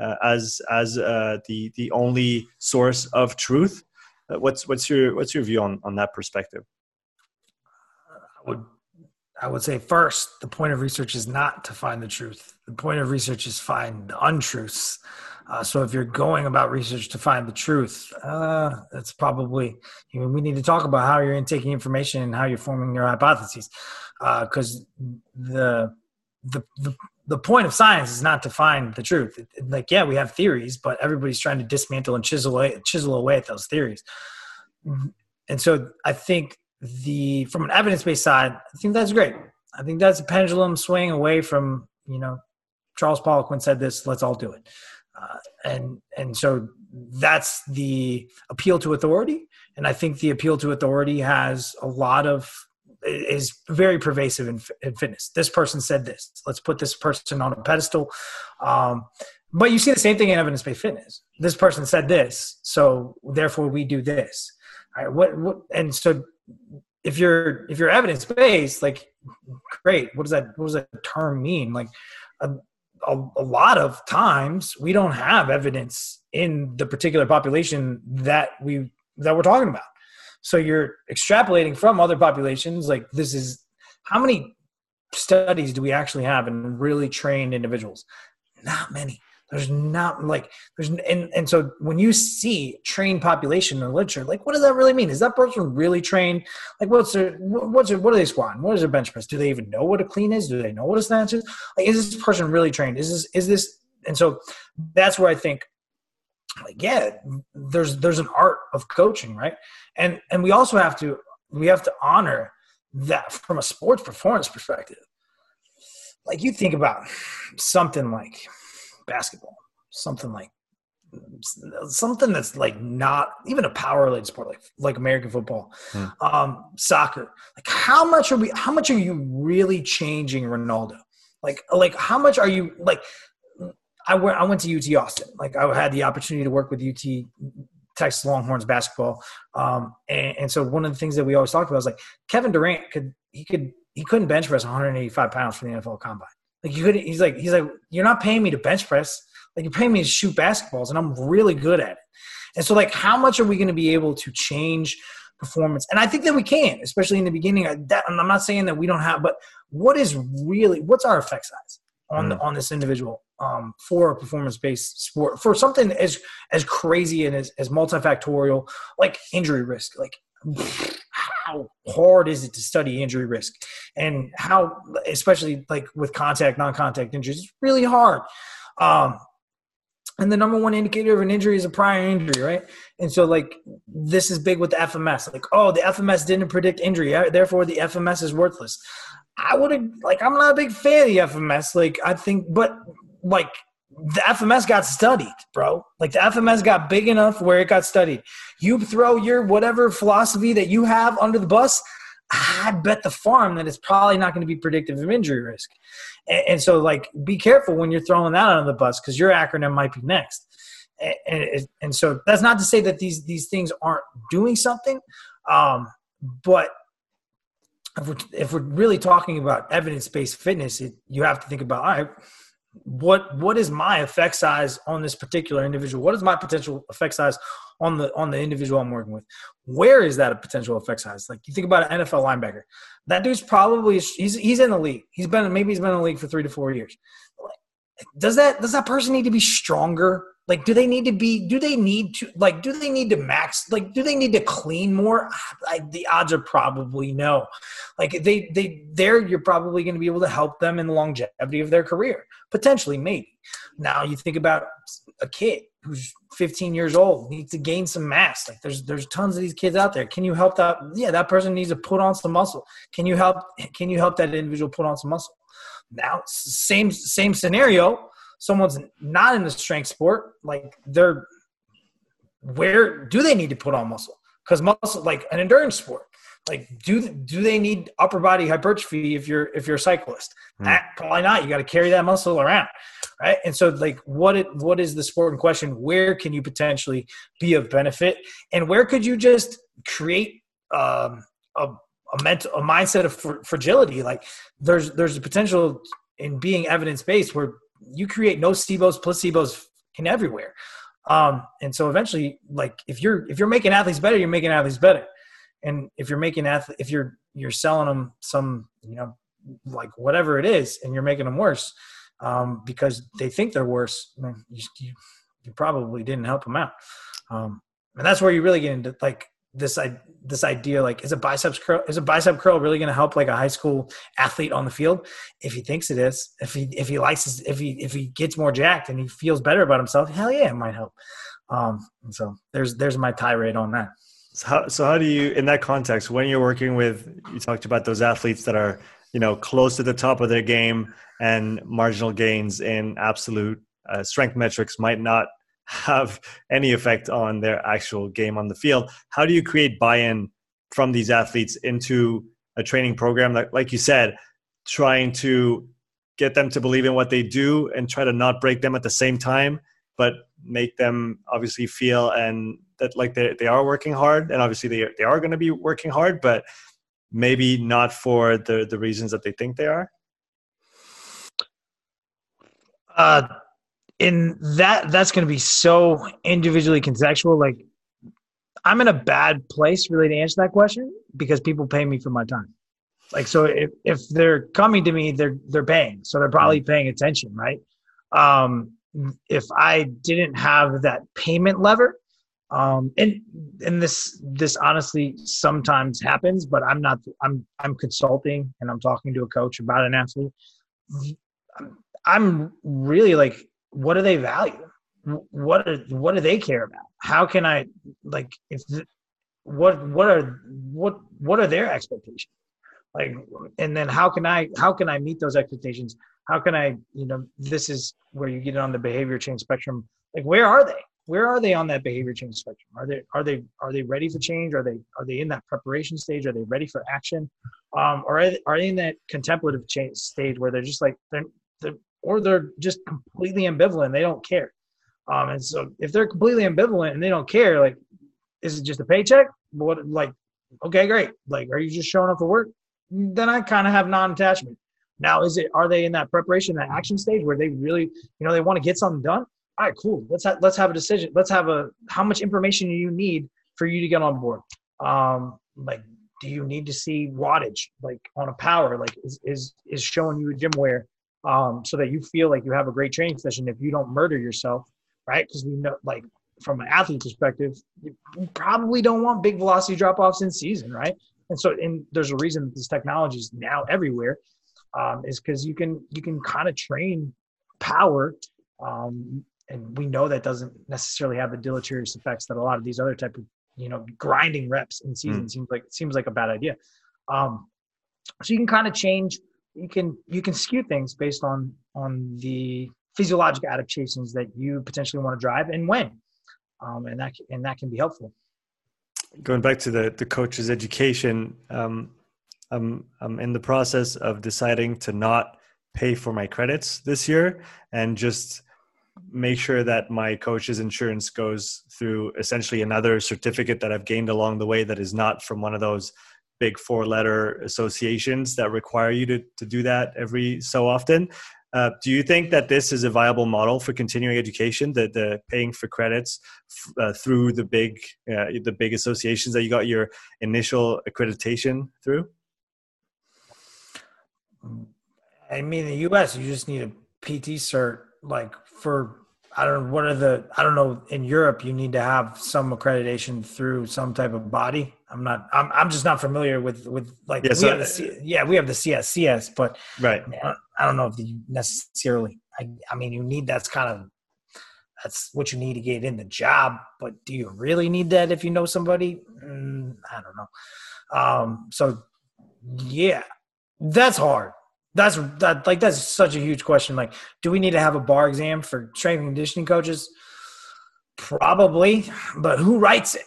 uh, as as uh, the the only source of truth. Uh, what's what's your what's your view on on that perspective? I would I would say first, the point of research is not to find the truth. The point of research is find the untruths. Uh, so if you're going about research to find the truth, uh, that's probably we need to talk about how you're intaking information and how you're forming your hypotheses, because uh, the, the the the point of science is not to find the truth. Like, yeah, we have theories, but everybody's trying to dismantle and chisel away, chisel away at those theories. And so I think the from an evidence based side, I think that's great. I think that's a pendulum swing away from you know Charles Poliquin said this. Let's all do it, uh, and and so that's the appeal to authority. And I think the appeal to authority has a lot of is very pervasive in, in fitness. This person said this. Let's put this person on a pedestal. Um, but you see the same thing in evidence based fitness. This person said this, so therefore we do this. All right, what, what and so if you're if you're evidence based, like great. What does that what does that term mean? Like a, a, a lot of times we don't have evidence in the particular population that we that we're talking about. So you're extrapolating from other populations, like this is how many studies do we actually have in really trained individuals? Not many. There's not like there's and and so when you see trained population in the literature, like what does that really mean? Is that person really trained? Like what's their what's their, what are they squatting? What is their bench press? Do they even know what a clean is? Do they know what a snatch is? Like is this person really trained? Is this is this and so that's where I think like yeah, there's there's an art of coaching, right? And and we also have to we have to honor that from a sports performance perspective. Like you think about something like basketball, something like something that's like not even a power related sport like like American football, hmm. um, soccer. Like how much are we? How much are you really changing Ronaldo? Like like how much are you like? I went I went to UT Austin. Like I had the opportunity to work with UT Texas Longhorns basketball, um, and, and so one of the things that we always talked about was like Kevin Durant could he could he couldn't bench press 185 pounds for the NFL Combine. Like you could, he's like, he's like, you're not paying me to bench press. Like you're paying me to shoot basketballs, and I'm really good at it. And so, like, how much are we going to be able to change performance? And I think that we can, especially in the beginning. That, I'm not saying that we don't have, but what is really what's our effect size on mm. the, on this individual um, for a performance based sport for something as as crazy and as, as multifactorial like injury risk? Like how hard is it to study injury risk? And how especially like with contact non-contact injuries it's really hard. Um, and the number one indicator of an injury is a prior injury right? And so like this is big with the fms like oh the fms didn't predict injury therefore the fms is worthless. I would have like i'm not a big fan of the fms like i think but like the FMS got studied, bro. Like the FMS got big enough where it got studied. You throw your whatever philosophy that you have under the bus, I bet the farm that it's probably not going to be predictive of injury risk. And, and, so, like, be careful when you're throwing that under the bus because your acronym might be next. And, and, and, so that's not to say that these these things aren't doing something, um, but if we're, if we're really talking about evidence based fitness, it, you have to think about all right what what is my effect size on this particular individual? What is my potential effect size on the on the individual i'm working with? Where is that a potential effect size? Like you think about an nfl linebacker. That dude's probably he's he's in the league. He's been maybe he's been in the league for three to four years. Does that does that person need to be stronger like do they need to be do they need to like do they need to max like do they need to clean more? I, the odds are probably no. Like they they there you're probably going to be able to help them in the longevity of their career potentially maybe. Now you think about a kid who's 15 years old needs to gain some mass. Like there's there's tons of these kids out there. Can you help that yeah that person needs to put on some muscle. Can you help can you help that individual put on some muscle? Now same same scenario someone's not in the strength sport, like they're where do they need to put on muscle? Because muscle, like an endurance sport, like do do they need upper body hypertrophy if you're if you're a cyclist? Mm. That, probably not. You got to carry that muscle around, right? And so, like, what it what is the sport in question? Where can you potentially be of benefit, and where could you just create um, a a mental a mindset of fr- fragility? Like, there's there's a potential in being evidence based where you create nocebos, placebos in everywhere. Um, and so eventually, like if you're if you're making athletes better, you're making athletes better. And if you're making athlete, if you're you're selling them some, you know, like whatever it is, and you're making them worse um, because they think they're worse, you, you, you probably didn't help them out. Um, and that's where you really get into like this I, this idea like is a biceps curl is a bicep curl really going to help like a high school athlete on the field? If he thinks it is if he if he likes his, if he if he gets more jacked and he feels better about himself hell yeah it might help. Um so there's there's my tirade on that. So how, so how do you in that context when you're working with you talked about those athletes that are you know close to the top of their game and marginal gains in absolute uh, strength metrics might not have any effect on their actual game on the field. How do you create buy-in from these athletes into a training program that, like you said, trying to get them to believe in what they do and try to not break them at the same time, but make them obviously feel and that like they, they are working hard and obviously they, they are going to be working hard, but maybe not for the, the reasons that they think they are? Uh, in that that's going to be so individually contextual like i'm in a bad place really to answer that question because people pay me for my time. Like so if, if they're coming to me they're they're paying so they're probably mm-hmm. paying attention right? Um if i didn't have that payment lever um and and this this honestly sometimes happens but i'm not i'm i'm consulting and i'm talking to a coach about an athlete. I'm really like what do they value? What are, what do they care about? How can i like if what what are what what are their expectations? Like and then how can i how can i meet those expectations? How can i you know this is where you get on the behavior change spectrum. Like where are they? Where are they on that behavior change spectrum? Are they are they are they ready for change? Are they are they in that preparation stage? Are they ready for action? Um or are they, are they in that contemplative change stage where they're just like they're, they're or they're just completely ambivalent they don't care um and so if they're completely ambivalent and they don't care like is it just a paycheck what like okay great like are you just showing up for work then I kind of have non-attachment. Now, is it are they in that preparation, that action stage where they really, you know, they want to get something done? All right, cool. Let's have let's have a decision. Let's have a how much information do you need for you to get on board? Um, like, do you need to see wattage like on a power? Like, is is is showing you a GymAware um, so that you feel like you have a great training session if you don't murder yourself, right? Because we know like from an athlete perspective, you probably don't want big velocity drop offs in season, right? And so, and there's a reason that this technology is now everywhere, um, is because you can you can kind of train power, um, and we know that doesn't necessarily have the deleterious effects that a lot of these other type of you know grinding reps in season mm. seems like seems like a bad idea. Um, so you can kind of change. You can you can skew things based on on the physiologic adaptations that you potentially want to drive and when, um, and that and that can be helpful. Going back to the the coach's education, um, I'm I'm in the process of deciding to not pay for my credits this year and just make sure that my coach's insurance goes through essentially another certificate that I've gained along the way that is not from one of those big four letter associations that require you to, to do that every so often. Uh, do you think that this is a viable model for continuing education? The, the paying for credits uh, through the big uh, the big associations that you got your initial accreditation through? I mean, the U.S., you just need a PT cert, like for I don't know what are the I don't know in Europe you need to have some accreditation through some type of body. I'm not I'm I'm just not familiar with with like yeah, we so, have the C, yeah we have the CSCS but right. I don't know if you necessarily I I mean you need that's kind of that's what you need to get in the job but do you really need that if you know somebody? Mm, I don't know. Um so yeah that's hard that's that like that's such a huge question. Like, do we need to have a bar exam for strength conditioning coaches? Probably, but who writes it?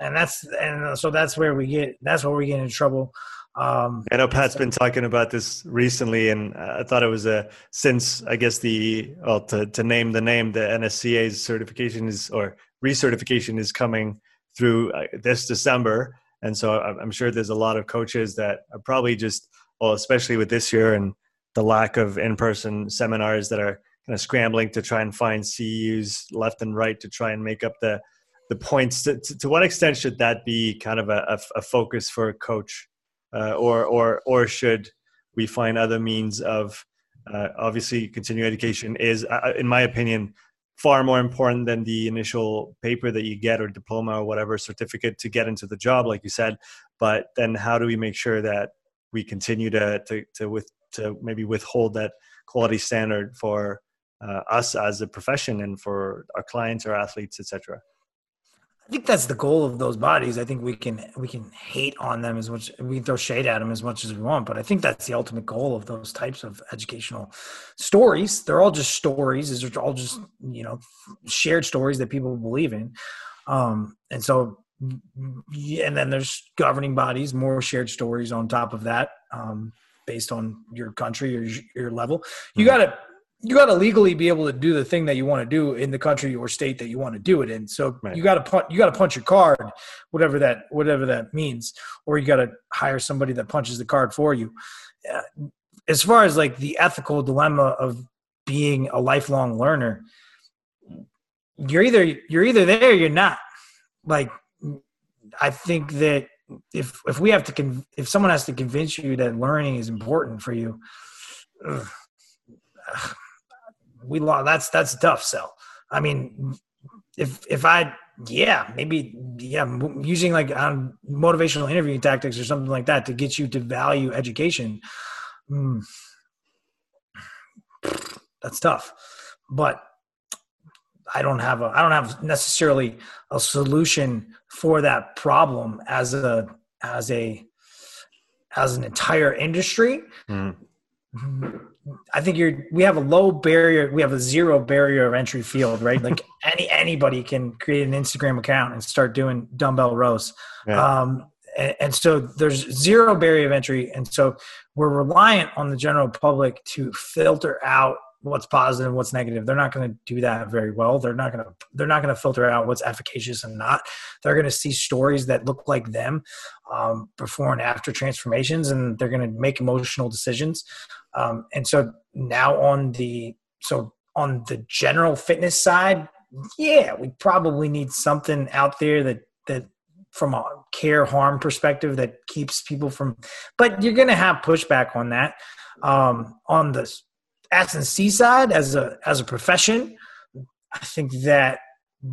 And that's and so that's where we get that's where we get in trouble. Um, I know Pat's been talking about this recently, and I thought it was a since I guess the well to to name the name the NSCA's certification is or recertification is coming through uh, this December, and so I'm sure there's a lot of coaches that are probably just well, especially with this year and the lack of in-person seminars that are kind of scrambling to try and find CEUs left and right to try and make up the the points. To, to, to what extent should that be kind of a, a, a focus for a coach, uh, or or or should we find other means of uh, obviously continuing education is, uh, in my opinion, far more important than the initial paper that you get or diploma or whatever certificate to get into the job, like you said. But then, how do we make sure that we continue to to to with to maybe withhold that quality standard for uh, us as a profession and for our clients or athletes etc i think that's the goal of those bodies. I think we can we can hate on them as much we can throw shade at them as much as we want but i think that's the ultimate goal of those types of educational stories. They're all just stories. These are all just you know shared stories that people believe in. Um and so and then there's governing bodies, more shared stories on top of that, um, based on your country or your level. You mm-hmm. gotta you gotta legally be able to do the thing that you want to do in the country or state that you want to do it in. So right. you gotta punch you gotta punch your card, whatever that whatever that means, or you gotta hire somebody that punches the card for you. Uh, as far as like the ethical dilemma of being a lifelong learner, you're either you're either there, or you're not. Like I think that if if we have to con- if someone has to convince you that learning is important for you, ugh, we lost. That's that's tough sell. I mean, if if I yeah maybe yeah using like um, motivational interviewing tactics or something like that to get you to value education. Mm, that's tough, but I don't have a I don't have necessarily a solution for that problem as a as a as an entire industry. Mm. I think you're we have a low barrier, we have a zero barrier of entry field, right? Like any anybody can create an Instagram account and start doing dumbbell rows. Yeah. Um, and, and so there's zero barrier of entry, and so we're reliant on the general public to filter out what's positive what's negative. They're not going to do that very well. They're not going to they're not going to filter out what's efficacious and not. They're going to see stories that look like them um, before and after transformations and they're going to make emotional decisions. Um, and so now on the so on the general fitness side yeah we probably need something out there that that from a care harm perspective that keeps people from but you're going to have pushback on that. Um, on the S&C side as a as a profession, I think that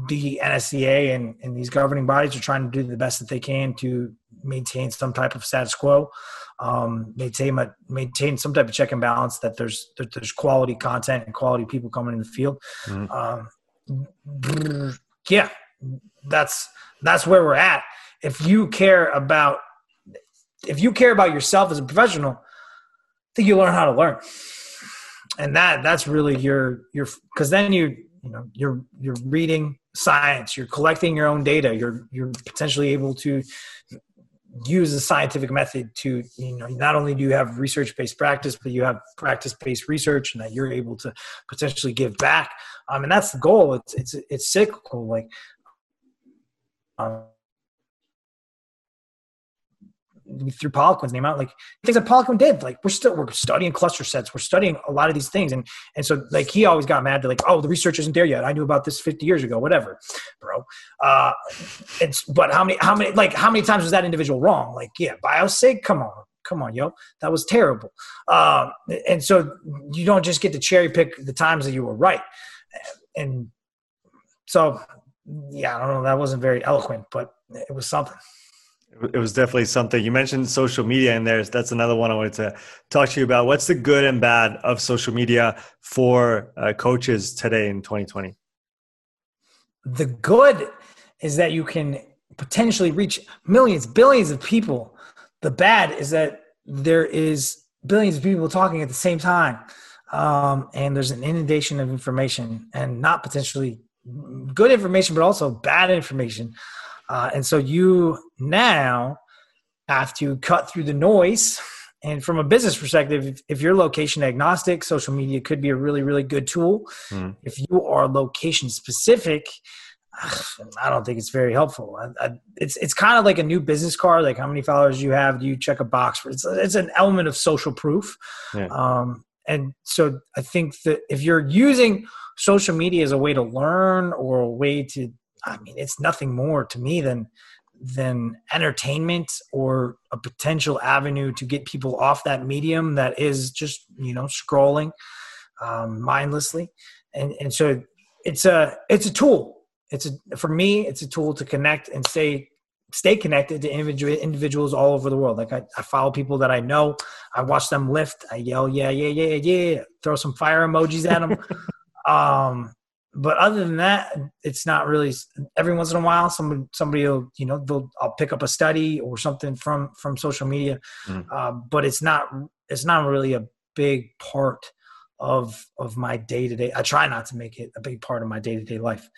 the NSCA and, and these governing bodies are trying to do the best that they can to maintain some type of status quo, um, maintain a, maintain some type of check and balance that there's that there's quality content and quality people coming in the field. Mm-hmm. Um, yeah, that's that's where we're at. If you care about if you care about yourself as a professional, I think you learn how to learn and that that's really your your because then you you know you're you're reading science you're collecting your own data you're you're potentially able to use the scientific method to you know not only do you have research based practice but you have practice based research and that you're able to potentially give back. Um and that's the goal. It's it's it's cyclical like um threw Poliquin's name out, like things that Poliquin did. Like we're still we're studying cluster sets, we're studying a lot of these things, and and so like he always got mad to like, oh, the research isn't there yet. I knew about this 50 years ago, whatever, bro. Uh, it's but how many how many like how many times was that individual wrong? Like yeah, biosig, come on. Come on, yo, that was terrible. Um, and so you don't just get to cherry pick the times that you were right. And so, yeah, I don't know. That wasn't very eloquent, but it was something. It was definitely something you mentioned social media in there. That's another one I wanted to talk to you about. What's the good and bad of social media for uh, coaches today in 2020? The good is that you can potentially reach millions, billions of people. The bad is that there is billions of people talking at the same time. Um, and there's an inundation of information and not potentially good information, but also bad information. Uh, and so you now have to cut through the noise. And from a business perspective, if, if you're location agnostic, social media could be a really, really good tool. Mm. If you are location specific, I don't think it's very helpful. I, I, it's it's kind of like a new business card. Like how many followers you have? Do you check a box for? It's it's an element of social proof. Yeah. Um, and so I think that if you're using social media as a way to learn or a way to I mean, it's nothing more to me than than entertainment or a potential avenue to get people off that medium that is just you know scrolling um, mindlessly, and and so it's a it's a tool. It's a for me, it's a tool to connect and stay stay connected to individual individuals all over the world. Like I, I follow people that I know. I watch them lift. I yell, yeah, yeah, yeah, yeah. Throw some fire emojis at them. um, but other than that, it's not really. Every once in a while, somebody somebody will you know they'll I'll pick up a study or something from from social media, mm. uh, but it's not it's not really a big part of of my day to day. I try not to make it a big part of my day to day life,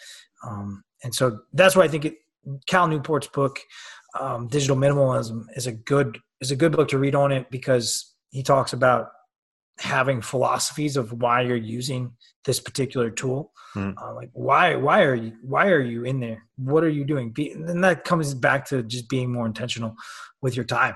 um, and so that's why I think it. Cal Newport's book, um, Digital Minimalism, is a good is a good book to read on it because he talks about having philosophies of why you're using this particular tool. Mm. uh, like why why are you why are you in there? What are you doing? Be, and that comes back to just being more intentional with your time.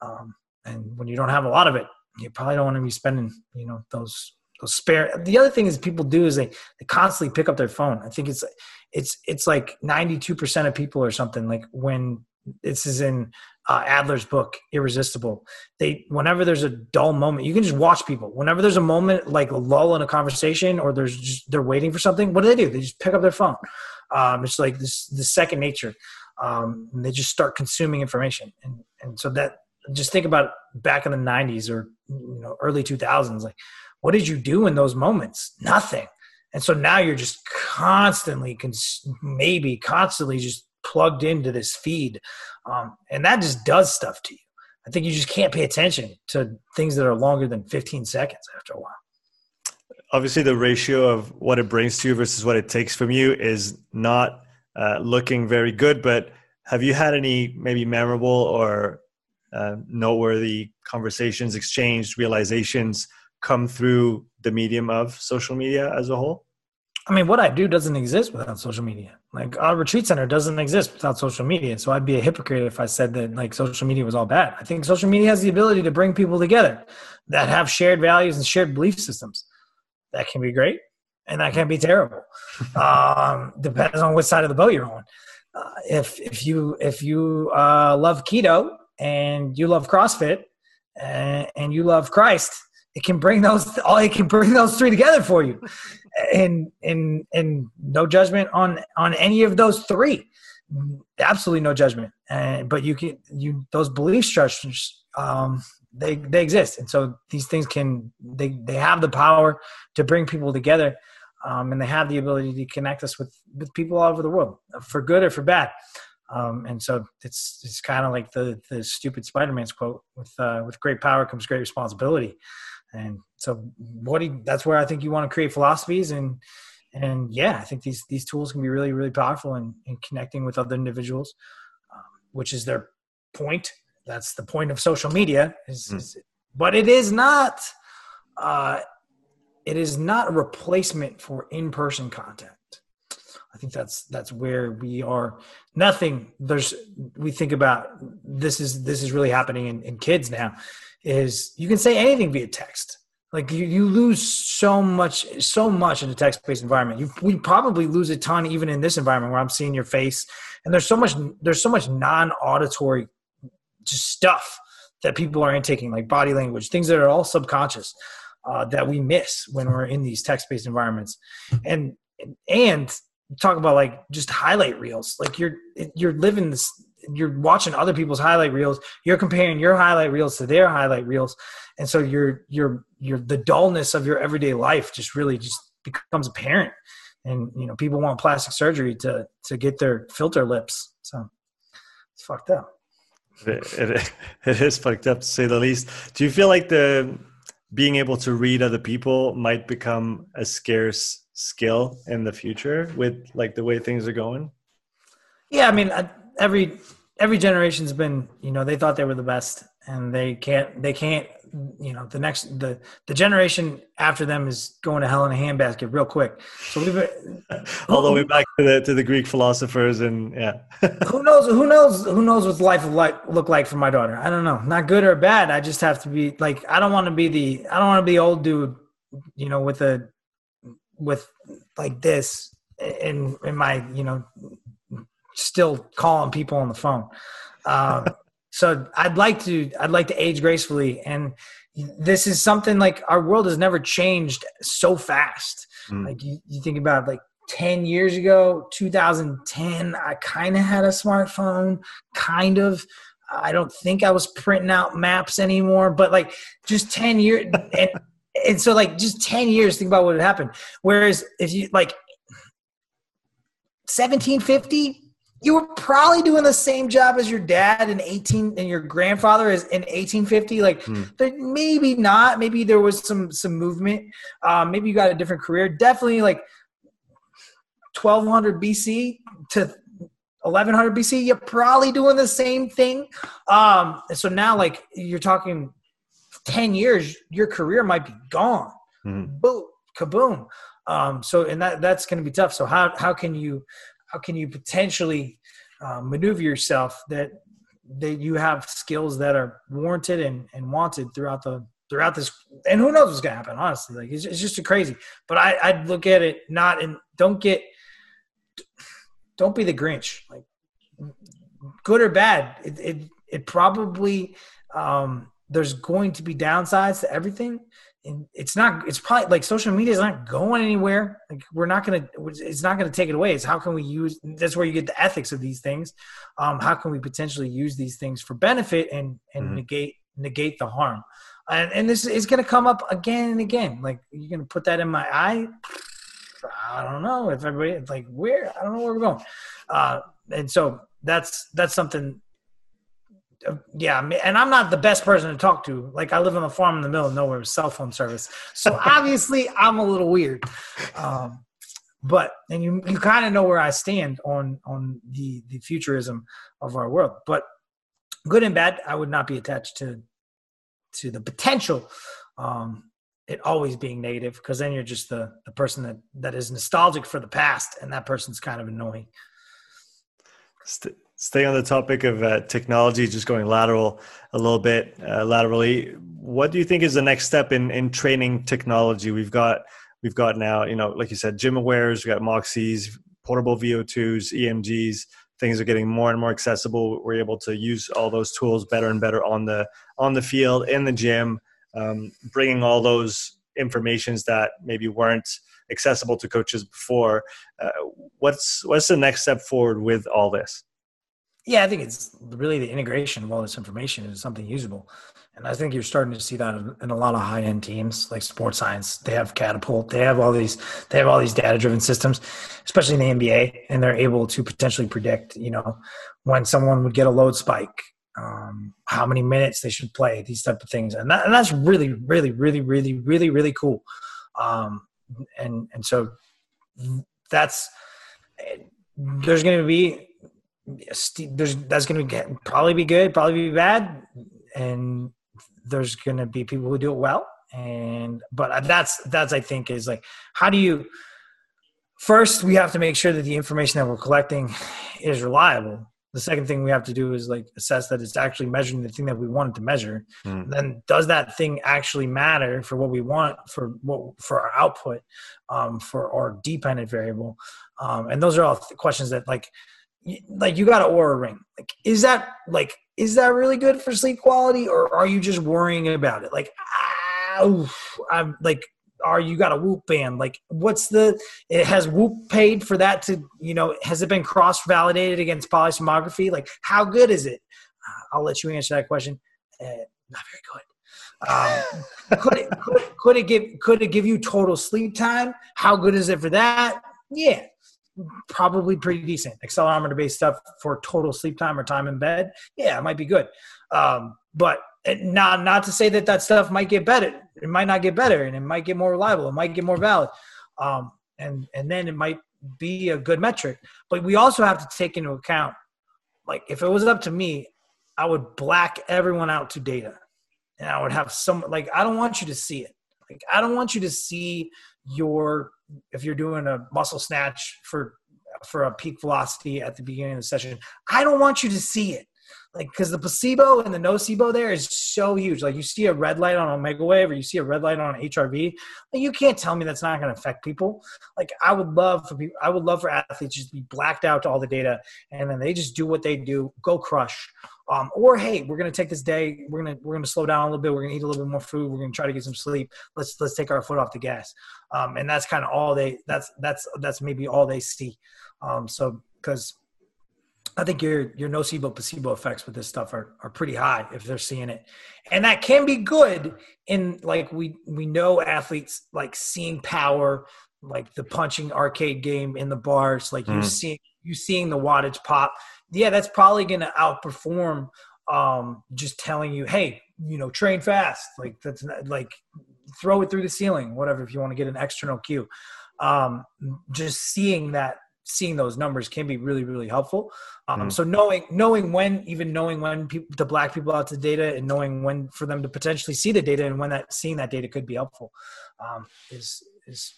Um, and when you don't have a lot of it you probably don't want to be spending you know those those spare the other thing is people do is they they constantly pick up their phone. I think it's it's it's like 92% of people or something like when this is in uh, Alter's book, Irresistible. They whenever there's a dull moment, you can just watch people. Whenever there's a moment like a lull in a conversation, or there's just they're waiting for something, what do they do? They just pick up their phone. Um, it's like this the second nature. Um, they just start consuming information, and and so that just think about back in the '90s or you know early 2000s, like what did you do in those moments? Nothing. And so now you're just constantly, cons- maybe constantly just plugged into this feed. Um, and that just does stuff to you. I think you just can't pay attention to things that are longer than 15 seconds after a while. Obviously, the ratio of what it brings to you versus what it takes from you is not uh, looking very good. But have you had any maybe memorable or uh, noteworthy conversations, exchanged realizations come through the medium of social media as a whole? I mean, what I do doesn't exist without social media. Like our retreat center doesn't exist without social media. So I'd be a hypocrite if I said that like social media was all bad. I think social media has the ability to bring people together that have shared values and shared belief systems. That can be great, and that can be terrible. um, depends on which side of the boat you're on. Uh, if if you if you uh, love keto and you love CrossFit and, and you love Christ, it can bring those all it can bring those three together for you. And and and no judgment on on any of those three. Absolutely no judgment. And but you can you those belief structures um they they exist. And so these things can they they have the power to bring people together um, and they have the ability to connect us with with people all over the world for good or for bad. Um, and so it's it's kind of like the the stupid Spider-Man's quote with uh, with great power comes great responsibility and so what do you, that's where I think you want to create philosophies and and yeah, I think these these tools can be really really powerful in, in connecting with other individuals, um, which is their point. That's the point of social media. Is, mm. is but it is not. Uh, it is not a replacement for in-person contact. I think that's that's where we are. Nothing. There's we think about this is this is really happening in, in kids now is you can say anything via text. Like you, you lose so much, so much in a text-based environment. You we probably lose a ton even in this environment where I'm seeing your face, and there's so much there's so much non-auditory just stuff that people are intaking, like body language, things that are all subconscious uh, that we miss when we're in these text-based environments, and and talk about like just highlight reels. Like you're you're living this you're watching other people's highlight reels you're comparing your highlight reels to their highlight reels. And so you're you're you're the dullness of your everyday life just really just becomes apparent. And you know people want plastic surgery to to get their filter lips. So it's fucked up. It, it, it is fucked up to say the least. Do you feel like the being able to read other people might become a scarce skill in the future with like the way things are going? Yeah i mean I, every every generation's been you know they thought they were the best and they can't they can't you know the next the the generation after them is going to hell in a handbasket real quick. So we've been, all the way back to the to the greek philosophers and yeah. Who knows who knows who knows what life will like look like for my daughter. I don't know. Not good or bad. I just have to be like i don't want to be the i don't want to be old dude you know with a with like this in in my you know still calling people on the phone. Um, so I'd like to I'd like to age gracefully, and this is something like our world has never changed so fast. Mm. Like you, you think about like 10 years ago 2010 i kind of had a smartphone kind of i don't think i was printing out maps anymore but like just 10 years and, and so like just 10 years think about what would happen whereas if you like 1750 you were probably doing the same job as your dad in 18 and your grandfather is in 1850 like hmm. maybe not. Maybe there was some some movement. Um, maybe you got a different career. Definitely like 1200 bc to 1100 bc you're probably doing the same thing. Um, so now like you're talking 10 years your career might be gone. Hmm. boom kaboom. Um, so and that that's going to be tough. So how how can you how can you potentially uh, maneuver yourself that that you have skills that are warranted and, and wanted throughout the throughout this and who knows what's gonna happen honestly like it's, it's just crazy. But i i'd look at it not and don't get don't be the grinch like good or bad it, it it probably um, there's going to be downsides to everything it's not it's probably like social media is not going anywhere. Like we're not gonna it's not gonna take it away. It's how can we use that's where you get the ethics of these things. Um how can we potentially use these things for benefit and and mm-hmm. negate negate the harm? And, and this is gonna come up again and again. Like you're gonna put that in my eye. I don't know if everybody like where i don't know where we're going. Uh and so that's that's something yeah, and I'm not the best person to talk to. Like I live on a farm in the middle of nowhere with cell phone service, so obviously I'm a little weird. Um, but and you you kind of know where I stand on on the the futurism of our world. But good and bad, I would not be attached to to the potential. Um, it always being negative because then you're just the the person that that is nostalgic for the past, and that person's kind of annoying stay on the topic of uh, technology, just going lateral a little bit, uh, laterally. What do you think is the next step in in training technology? We've got we've got now, you know, like you said, GymAwares, we've got Moxies, portable VO2s, EMGs. Things are getting more and more accessible. We're able to use all those tools better and better on the on the field in the gym, um, bringing all those informations that maybe weren't accessible to coaches before. Uh, what's what's the next step forward with all this? Yeah, I think it's really the integration of all this information into something usable. And I think you're starting to see that in a lot of high end teams like sports science. They have catapult, they have all these, they have all these data driven systems, especially in the NBA, and they're able to potentially predict, you know, when someone would get a load spike, um, how many minutes they should play, these type of things, and, that, and that's really, really, really, really, really, really cool. Um, and and so that's there's going to be there's that's going to get probably be good, probably be bad, and there's going to be people who do it well. And but that's that's I think is like how do you first we have to make sure that the information that we're collecting is reliable. The second thing we have to do is like assess that it's actually measuring the thing that we wanted to measure. Mm. Then does that thing actually matter for what we want for what for our output, um, for our dependent variable? Um, and those are all questions that like like you got an Oura ring. Like, is that like is that really good for sleep quality, or are you just worrying about it? Like, ah, I'm like, are you got a Whoop band? Like, what's the? It has Whoop paid for that to you know? Has it been cross validated against polysomnography? Like, how good is it? Uh, I'll let you answer that question. Uh, not very good. Um, could, it, could, could it give could it give you total sleep time? How good is it for that? Yeah, probably pretty decent. Accelerometer based stuff for total sleep time or time in bed, yeah, it might be good. Um, but not not to say that that stuff might get better. It might not get better, and it might get more reliable. It might get more valid, um, and and then it might be a good metric. But we also have to take into account, like if it was up to me, I would black everyone out to data, and I would have some like I don't want you to see it. Like I don't want you to see your if you're doing a muscle snatch for for a peak velocity at the beginning of the session, I don't want you to see it. Like, because the placebo and the nocebo there is so huge. Like, you see a red light on Omegawave or you see a red light on HRV. Like, you can't tell me that's not going to affect people. Like, I would love for people, I would love for athletes just to be blacked out to all the data and then they just do what they do, go crush. Um, or hey, we're gonna take this day. We're gonna we're gonna slow down a little bit. We're gonna eat a little bit more food. We're gonna try to get some sleep. Let's let's take our foot off the gas. Um, and that's kind of all they. That's that's that's maybe all they see. Um, so because I think your your nocebo placebo effects with this stuff are are pretty high if they're seeing it, and that can be good. In like we we know athletes like seeing power, like the punching arcade game in the bars, like mm. you seeing you seeing the wattage pop yeah, that's probably going to outperform um, just telling you, hey, you know, train fast. Like that's not, like throw it through the ceiling, whatever. If you want to get an external cue, um, just seeing that, seeing those numbers can be really, really helpful. Um, mm So knowing, knowing when, even knowing when people, to black people out the data, and knowing when for them to potentially see the data, and when that seeing that data could be helpful, um, is is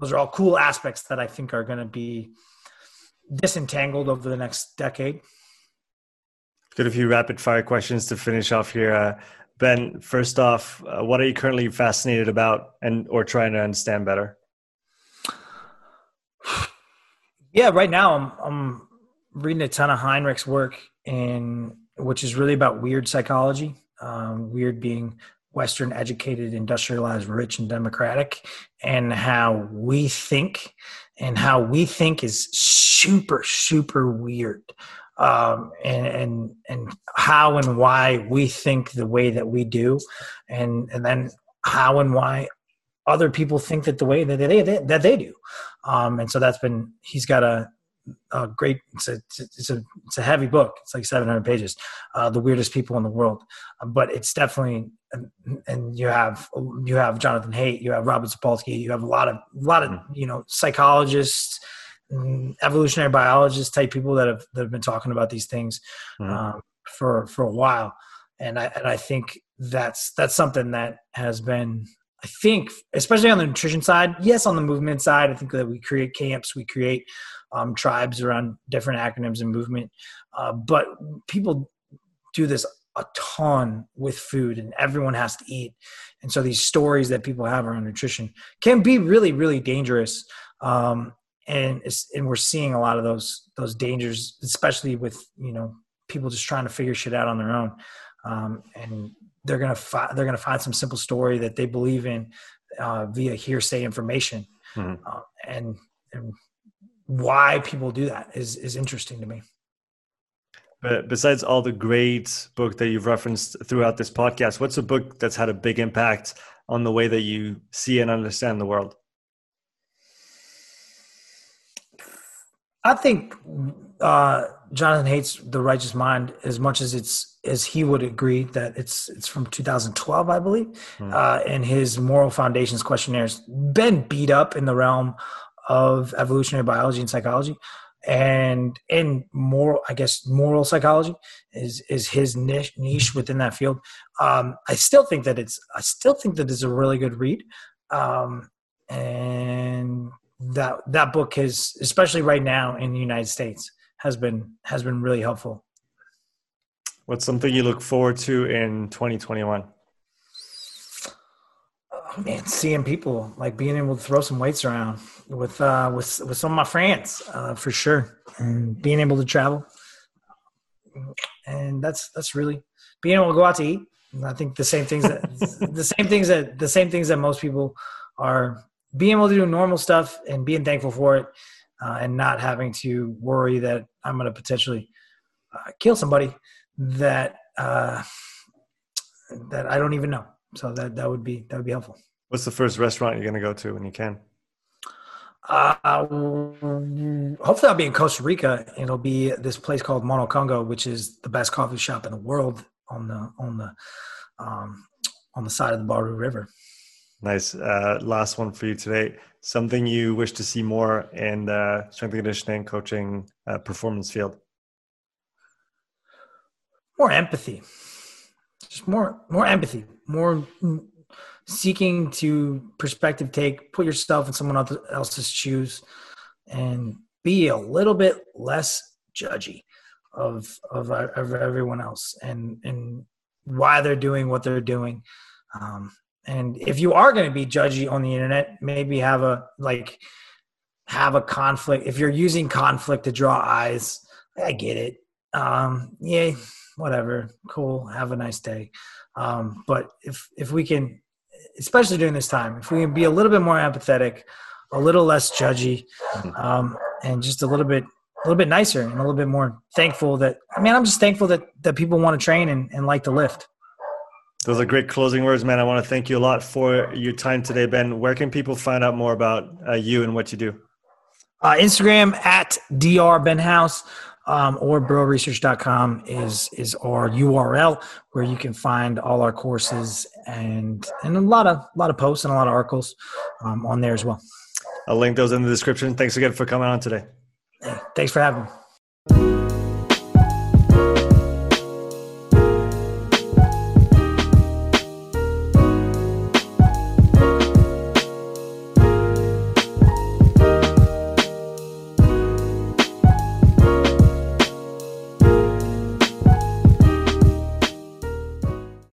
those are all cool aspects that I think are going to be disentangled over the next decade. Got a few rapid fire questions to finish off here. Uh, ben, first off, uh, what are you currently fascinated about and or trying to understand better? Yeah, right now I'm I'm reading a ton of Henrich's work in which is really about weird psychology. Um, weird being Western educated, industrialized, rich, and democratic, and how we think, and how we think is super, super weird. Um, and, and and how and why we think the way that we do, and and then how and why other people think that the way that they, they that they do. Um, and so that's been he's got a a great it's a it's a it's a heavy book it's like 700 pages uh, the weirdest people in the world uh, but it's definitely and you have you have jonathan haidt you have robert sapolsky you have a lot of a lot of you know psychologists evolutionary biologists type people that have that have been talking about these things mm-hmm. um, for for a while and i and i think that's that's something that has been I think, especially on the nutrition side, yes, on the movement side, I think that we create camps, we create um, tribes around different acronyms and movement. Uh, but people do this a ton with food, and everyone has to eat. And so these stories that people have around nutrition can be really, really dangerous. Um, and and we're seeing a lot of those those dangers, especially with you know people just trying to figure shit out on their own. Um, and they're gonna fi- they're gonna find some simple story that they believe in uh, via hearsay information, mm-hmm. uh, and, and why people do that is is interesting to me. But besides all the great book that you've referenced throughout this podcast, what's a book that's had a big impact on the way that you see and understand the world? I think uh, Jonathan Haidt's The Righteous Mind as much as it's as he would agree that it's it's from 2012, I believe, mm. uh, and his moral foundations questionnaires been beat up in the realm of evolutionary biology and psychology, and in moral, I guess moral psychology is is his niche niche within that field. Um, I still think that it's I still think that it's a really good read, um, and that that book has especially right now in the United States has been has been really helpful. What's something you look forward to in 2021? Oh, man, seeing people like being able to throw some weights around with uh, with with some of my friends uh, for sure, and being able to travel, and that's that's really being able to go out to eat. I think the same things that the same things that the same things that most people are being able to do normal stuff and being thankful for it uh, and not having to worry that I'm going to potentially uh, kill somebody that uh, that I don't even know. So that that would be that would be helpful. What's the first restaurant you're going to go to when you can? Uh, hopefully, I'll be in Costa Rica. It'll be this place called Mono Congo, which is the best coffee shop in the world on the on the um, on the side of the Baru River. Nice. Uh, last one for you today. Something you wish to see more in the strength and conditioning, coaching, uh, performance field. More empathy. Just more, more empathy. More seeking to perspective take, put yourself in someone else's shoes, and be a little bit less judgy of of, of everyone else and and why they're doing what they're doing. Um, and if you are going to be judgy on the internet, maybe have a like have a conflict. If you're using conflict to draw eyes, I get it. Um, yeah, whatever, cool. Have a nice day. Um, but if if we can, especially during this time, if we can be a little bit more empathetic, a little less judgy, um, and just a little bit a little bit nicer and a little bit more thankful that I mean I'm just thankful that that people want to train and, and like to lift. Those are great closing words, man. I want to thank you a lot for your time today, Ben. Where can people find out more about uh, you and what you do? Uh, Instagram at dr benhouse um, or burrowresearch.com is is our URL where you can find all our courses and and a lot of a lot of posts and a lot of articles um, on there as well. I'll link those in the description. Thanks again for coming on today. Hey, thanks for having me.